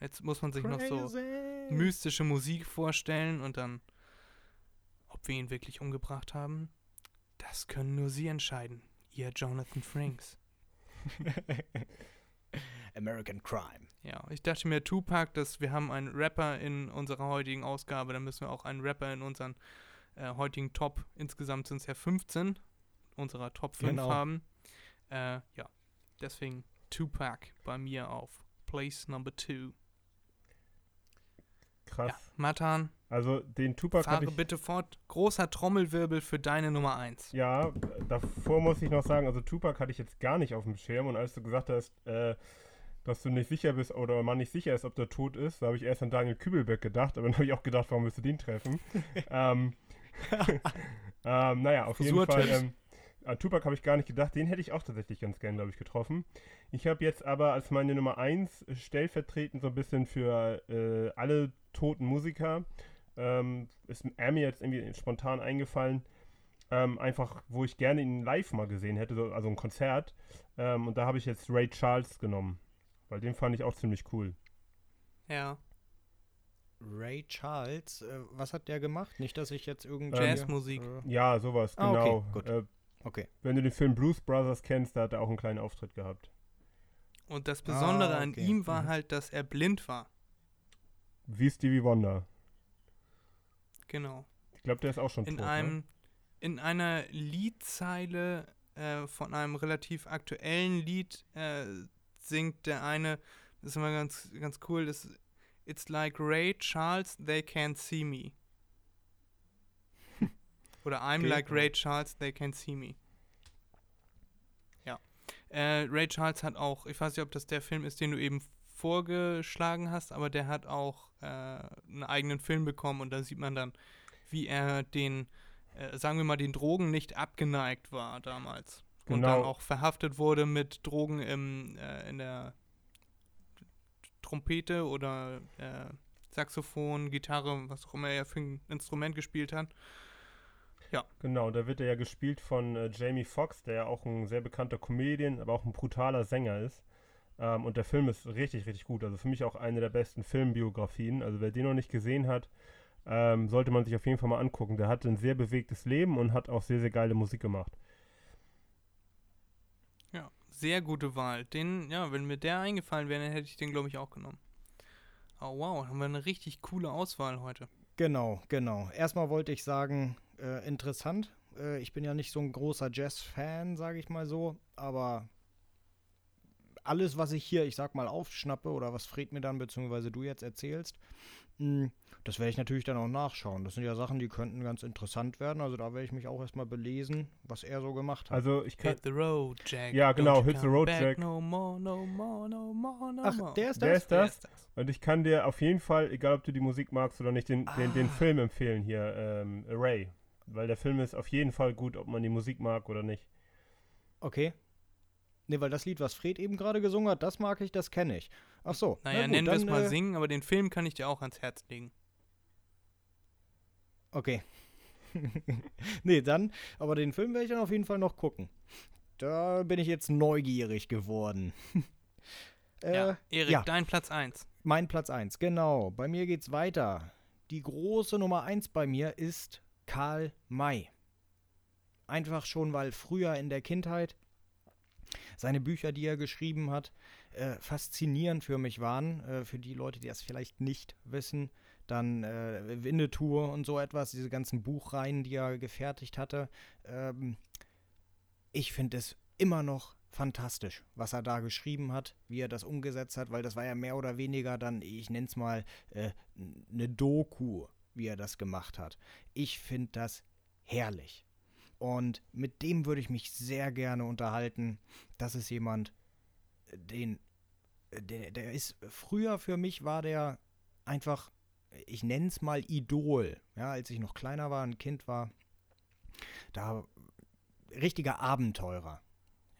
Jetzt muss man sich noch so Crazy. mystische Musik vorstellen und dann, ob wir ihn wirklich umgebracht haben, das können nur Sie entscheiden, ihr Jonathan Franks. American Crime. Ja, ich dachte mir, Tupac, dass wir haben einen Rapper in unserer heutigen Ausgabe, dann müssen wir auch einen Rapper in unseren äh, heutigen Top, insgesamt sind es ja 15, unserer Top 5 Genau. haben. Äh, ja, deswegen Tupac bei mir auf Place Number 2. Krass. Ja, Matan, Also den Tupac fahre ich. bitte fort. Großer Trommelwirbel für deine Nummer 1. Ja, davor muss ich noch sagen, also Tupac hatte ich jetzt gar nicht auf dem Schirm und als du gesagt hast, äh, dass du nicht sicher bist oder man nicht sicher ist, ob der tot ist, da habe ich erst an Daniel Kübelbeck gedacht, aber dann habe ich auch gedacht, warum willst du den treffen? ähm, ähm, naja, auf jeden Fall. Ähm, an Tupac habe ich gar nicht gedacht, den hätte ich auch tatsächlich ganz gern, glaube ich, getroffen. Ich habe jetzt aber als meine Nummer 1 stellvertretend so ein bisschen für äh, alle toten Musiker, ähm, ist er mir jetzt irgendwie spontan eingefallen, ähm, einfach, wo ich gerne ihn live mal gesehen hätte, so, also ein Konzert. Ähm, und da habe ich jetzt Ray Charles genommen, weil den fand ich auch ziemlich cool. Ja, Ray Charles, äh, was hat der gemacht? Nicht, dass ich jetzt irgendwie. Jazzmusik. Äh, Ja, sowas, Ah, okay, genau. gut. Äh, okay. wenn du den Film Blues Brothers kennst, da hat er auch einen kleinen Auftritt gehabt. Und das Besondere Ah, an okay. ihm war Mhm. halt, dass er blind war. Wie Stevie Wonder. Genau. Ich glaube, der ist auch schon In tot. ne? einem, in einer Liedzeile äh, von einem relativ aktuellen Lied äh, singt der eine, das ist immer ganz, ganz cool, das It's like Ray Charles, they can't see me. Oder I'm Okay, like. Ray Charles, they can't see me. Ja. Äh, Ray Charles hat auch, ich weiß nicht, ob das der Film ist, den du eben vorgeschlagen hast, aber der hat auch äh, einen eigenen Film bekommen und da sieht man dann, wie er den, äh, sagen wir mal, den Drogen nicht abgeneigt war damals. Und dann Genau. auch verhaftet wurde mit Drogen im, äh, in der Trompete oder äh, Saxophon, Gitarre, was auch immer er für ein Instrument gespielt hat. Genau, da wird er ja gespielt von äh, Jamie Foxx, der ja auch ein sehr bekannter Comedian, aber auch ein brutaler Sänger ist. Ähm, und der Film ist richtig, richtig gut. Also für mich auch eine der besten Filmbiografien. Also wer den noch nicht gesehen hat, ähm, sollte man sich auf jeden Fall mal angucken. Der hatte ein sehr bewegtes Leben und hat auch sehr, sehr geile Musik gemacht. Ja, sehr gute Wahl. Den, ja, wenn mir der eingefallen wäre, dann hätte ich den, glaube ich, auch genommen. Oh wow, haben wir eine richtig coole Auswahl heute. Genau, genau. Erstmal wollte ich sagen, äh, interessant. Äh, ich bin ja nicht so ein großer Jazz-Fan, sage ich mal so, aber alles, was ich hier, ich sag mal, aufschnappe oder was Fred mir dann, beziehungsweise du jetzt erzählst, mh, das werde ich natürlich dann auch nachschauen. Das sind ja Sachen, die könnten ganz interessant werden. Also da werde ich mich auch erstmal belesen, was er so gemacht hat. Also ich kann. Hit the road, Jack. Ja, genau, Hit the road, Jack. No more, no more, no more, no Ach, more. der ist das? ist Wer das? ist das? Und ich kann dir auf jeden Fall, egal ob du die Musik magst oder nicht, den, den, den Ah. Film empfehlen hier, ähm, Ray. Weil der Film ist auf jeden Fall gut, ob man die Musik mag oder nicht. Okay. Nee, weil das Lied, was Fred eben gerade gesungen hat, das mag ich, das kenne ich. Ach so. Naja, na gut, nennen wir es mal äh, singen, aber den Film kann ich dir auch ans Herz legen. Okay. nee, dann, aber den Film werde ich dann auf jeden Fall noch gucken. Da bin ich jetzt neugierig geworden. äh, ja, Erik, ja. dein Platz 1. Mein Platz 1, genau. Bei mir geht's weiter. Die große Nummer 1 bei mir ist Karl May. Einfach schon, weil früher in der Kindheit seine Bücher, die er geschrieben hat, äh, faszinierend für mich waren. Äh, für die Leute, die das vielleicht nicht wissen. Dann äh, Winnetou und so etwas, diese ganzen Buchreihen, die er gefertigt hatte. Ähm, ich finde es immer noch fantastisch, was er da geschrieben hat, wie er das umgesetzt hat, weil das war ja mehr oder weniger dann, ich nenne es mal, äh, eine Doku, wie er das gemacht hat. Ich finde das herrlich. Und mit dem würde ich mich sehr gerne unterhalten. Das ist jemand, den, der, der ist, früher für mich war der einfach, ich nenne es mal Idol. Ja, als ich noch kleiner war, ein Kind war, da richtiger Abenteurer.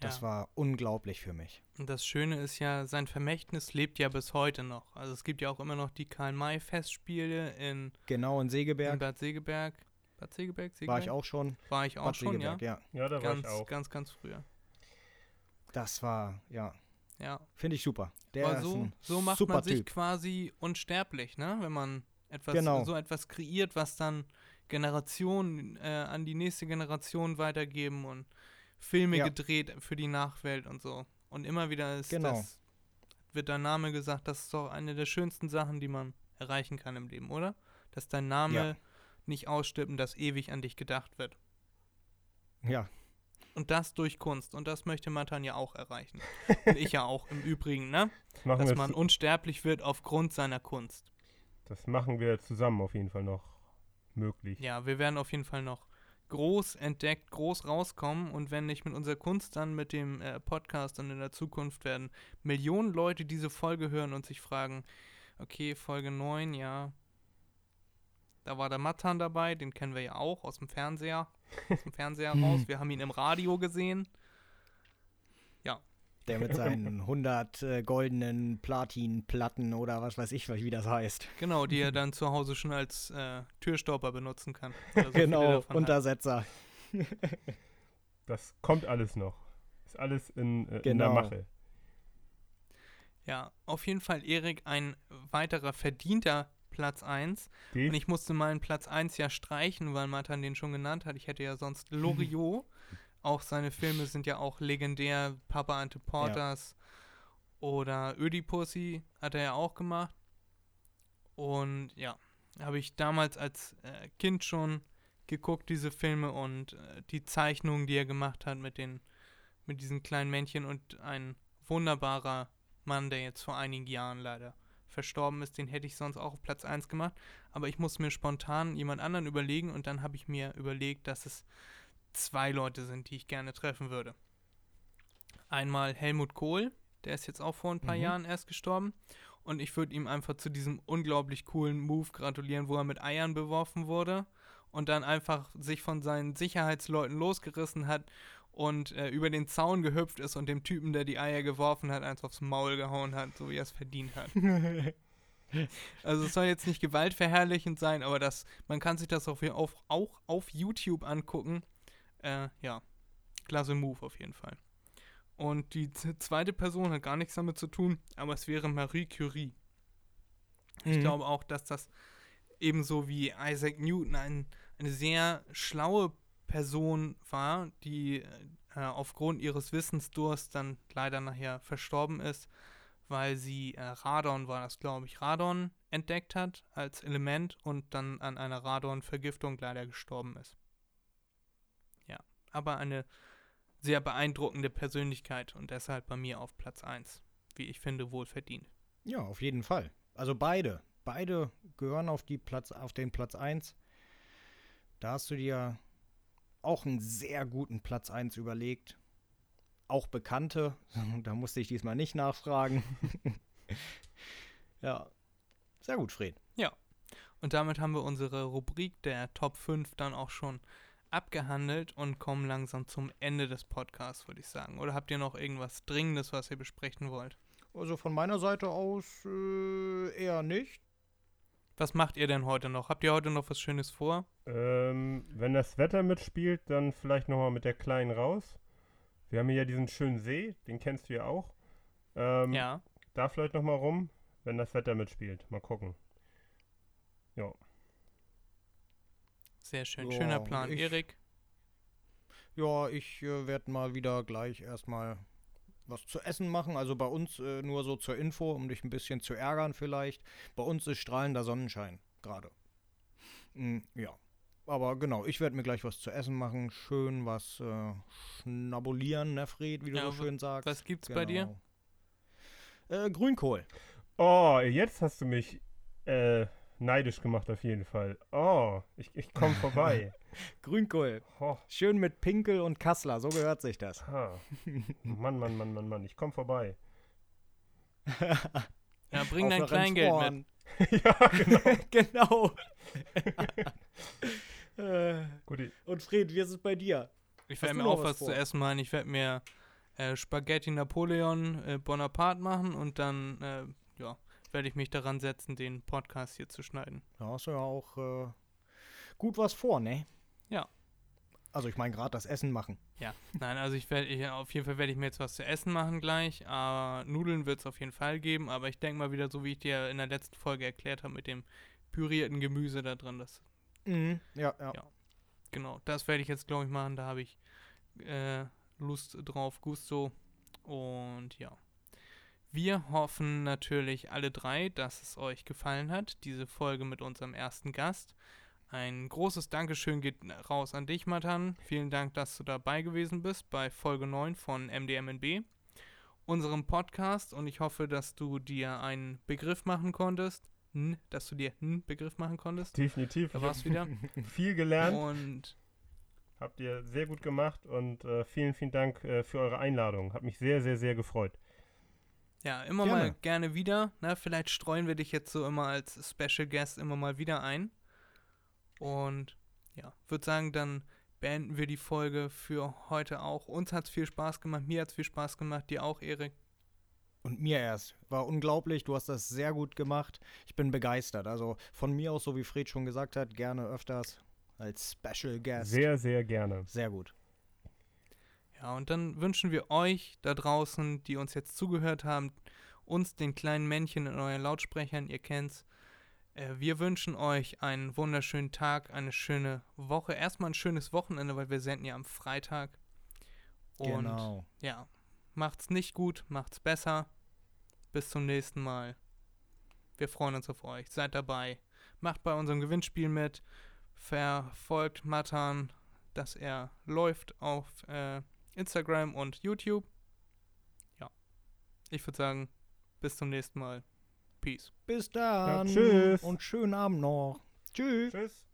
Das Ja. war unglaublich für mich. Und das Schöne ist ja, sein Vermächtnis lebt ja bis heute noch. Also es gibt ja auch immer noch die Karl-May-Festspiele in, Genau, in in Segeberg Bad Segeberg. Bad Segeberg? Segeberg? war ich auch schon. War ich auch Bad schon, Segeberg, ja. ja. Ja, da war Ganz, ich auch. ganz, ganz früher. Das war, ja, Ja. finde ich super. Der Aber ist so, ein so macht super man sich Typ. quasi unsterblich, ne? Wenn man etwas, Genau. so etwas kreiert, was dann Generationen äh, an die nächste Generation weitergeben und Filme Ja. gedreht für die Nachwelt und so. Und immer wieder ist Genau. das, wird dein Name gesagt, das ist doch eine der schönsten Sachen, die man erreichen kann im Leben, oder? Dass dein Name Ja. nicht ausstirbt und dass ewig an dich gedacht wird. Ja, Und das durch Kunst. Und das möchte Matan ja auch erreichen. Und ich ja auch im Übrigen, ne? Machen, Dass man unsterblich wird aufgrund seiner Kunst. das machen wir zusammen auf jeden Fall noch möglich. Ja, wir werden auf jeden Fall noch groß entdeckt, groß rauskommen und wenn nicht mit unserer Kunst, dann mit dem äh, Podcast und in der Zukunft werden Millionen Leute diese Folge hören und sich fragen, okay, Folge 9, ja, da war der Matan dabei, den kennen wir ja auch aus dem Fernseher, aus dem Fernseher raus, wir haben ihn im Radio gesehen. Der mit seinen 100 äh, goldenen Platinplatten oder was weiß ich, wie das heißt. Genau, die er dann zu Hause schon als äh, Türstopper benutzen kann. so genau, hat. Untersetzer. Das kommt alles noch. Ist alles in, äh, in Genau. der Mache. Ja, auf jeden Fall, Erik, ein weiterer verdienter Platz 1. Die, Und ich musste meinen Platz 1 ja streichen, weil Matan den schon genannt hat. Ich hätte ja sonst Loriot. auch seine Filme sind ja auch legendär. Papa Ante Porters oder Ödipussy hat er ja auch gemacht. Und ja, habe ich damals als äh, Kind schon geguckt, diese Filme und äh, die Zeichnungen, die er gemacht hat mit den mit diesen kleinen Männchen und ein wunderbarer Mann, der jetzt vor einigen Jahren leider verstorben ist, den hätte ich sonst auch auf Platz 1 gemacht. Aber ich muss mir spontan jemand anderen überlegen und dann habe ich mir überlegt, dass es zwei Leute sind, die ich gerne treffen würde. Einmal Helmut Kohl, der ist jetzt auch vor ein paar Mhm. Jahren erst gestorben. Und ich würde ihm einfach zu diesem unglaublich coolen Move gratulieren, wo er mit Eiern beworfen wurde und dann einfach sich von seinen Sicherheitsleuten losgerissen hat und äh, über den Zaun gehüpft ist und dem Typen, der die Eier geworfen hat, eins aufs Maul gehauen hat, so wie er es verdient hat. Also es soll jetzt nicht gewaltverherrlichend sein, aber das, man kann sich das auch, auf, auch auf YouTube angucken. Äh, ja, klasse Move auf jeden Fall. Und die zweite Person hat gar nichts damit zu tun, aber es wäre Marie Curie. Ich Mhm. glaube auch, dass das ebenso wie Isaac Newton ein, eine sehr schlaue Person war, die äh, aufgrund ihres Wissensdursts dann leider nachher verstorben ist, weil sie äh, Radon war das, glaube ich, Radon entdeckt hat als Element und dann an einer Radon-Vergiftung leider gestorben ist. Ja, aber eine sehr beeindruckende Persönlichkeit und deshalb bei mir auf Platz 1, wie ich finde, wohlverdient. Ja, auf jeden Fall. Also beide. Beide gehören auf, die Platz, auf den Platz 1. Da hast du dir auch einen sehr guten Platz 1 überlegt. Auch Bekannte. Da musste ich diesmal nicht nachfragen. ja. Sehr gut, Fred. Und damit haben wir unsere Rubrik der Top 5 dann auch schon abgehandelt und kommen langsam zum Ende des Podcasts, würde ich sagen. Oder habt ihr noch irgendwas Dringendes, was ihr besprechen wollt? Also von meiner Seite aus äh, eher nicht. Was macht ihr denn heute noch? Habt ihr heute noch was Schönes vor? Ähm, wenn das Wetter mitspielt, dann vielleicht nochmal mit der Kleinen raus. Wir haben hier ja diesen schönen See, den kennst du ja auch. Ähm, Ja. Da vielleicht nochmal rum, wenn das Wetter mitspielt. Mal gucken. Ja. Sehr schön. Ja, Schöner Plan. ich- Erik? Ja, ich äh, werde mal wieder gleich erstmal was zu essen machen. Also bei uns äh, nur so zur Info, um dich ein bisschen zu ärgern vielleicht. Bei uns ist strahlender Sonnenschein gerade. Mm, ja. Aber genau, ich werde mir gleich was zu essen machen. Schön was äh, schnabulieren, ne, Fred, wie du Ja, so schön sagst. Was gibt's bei dir? Genau. Äh, Grünkohl. Oh, jetzt hast du mich äh, neidisch gemacht auf jeden Fall. Oh, ich, ich komme vorbei. Grünkohl. Oh, Schön mit Pinkel und Kassler, so gehört sich das. ha. Mann, Mann, Mann, Mann, Mann, ich komme vorbei. Ja, bring Auf dein Kleingeld mit. Rendsborn. ja, genau. genau. Äh, Gut, und Fred, wie ist es bei dir? Ich werde mir auch was was zu essen machen. Ich werde mir äh, Spaghetti Napoleon äh, Bonaparte machen und dann äh, ja, werde ich mich daran setzen, den Podcast hier zu schneiden. Da hast du ja auch äh, gut was vor, ne? Ja. Also ich meine gerade das Essen machen. Ja, nein, also ich werde, auf jeden Fall werde ich mir jetzt was zu essen machen gleich. Aber Nudeln wird es auf jeden Fall geben. Aber ich denke mal wieder, so wie ich dir in der letzten Folge erklärt habe, mit dem pürierten Gemüse da drin. Das, Mhm. Ja, ja. Ja. genau, das werde ich jetzt, glaube ich, machen. Da habe ich äh, Lust drauf, Gusto. Und ja. Wir hoffen natürlich alle drei, dass es euch gefallen hat, diese Folge mit unserem ersten Gast. Ein großes Dankeschön geht raus an dich, Matan. Vielen Dank, dass du dabei gewesen bist bei Folge 9 von MDMNB, unserem Podcast. Und ich hoffe, dass du dir einen Begriff machen konntest. N, dass du dir einen Begriff machen konntest. definitiv. Da Ich war's wieder. viel gelernt. Und Habt ihr sehr gut gemacht und äh, vielen, vielen Dank äh, für eure Einladung. Hat mich sehr, sehr, sehr gefreut. Ja, immer Gerne. mal gerne wieder. Na, vielleicht streuen wir dich jetzt so immer als Special Guest immer mal wieder ein. Und ja, würde sagen, dann beenden wir die Folge für heute auch. Uns hat es viel Spaß gemacht, mir hat es viel Spaß gemacht, dir auch, Erik. Und mir erst. War unglaublich, du hast das sehr gut gemacht. Ich bin begeistert. Also von mir aus, so wie Fred schon gesagt hat, gerne öfters als Special Guest. Sehr, sehr gerne. sehr gut. Ja, und dann wünschen wir euch da draußen, die uns jetzt zugehört haben, uns, den kleinen Männchen in euren Lautsprechern, ihr kennt's. Äh, wir wünschen euch einen wunderschönen Tag, eine schöne Woche. Erstmal ein schönes Wochenende, weil wir senden ja am Freitag. Und genau. ja, macht's nicht gut, macht's besser. Bis zum nächsten Mal. Wir freuen uns auf euch. Seid dabei. Macht bei unserem Gewinnspiel mit. Verfolgt Matan, dass er läuft auf äh, Instagram und YouTube. Ja. Ich würde sagen, bis zum nächsten Mal. Peace. Bis dann. tschüss. Und schönen Abend noch. Tschüss. Tschüss.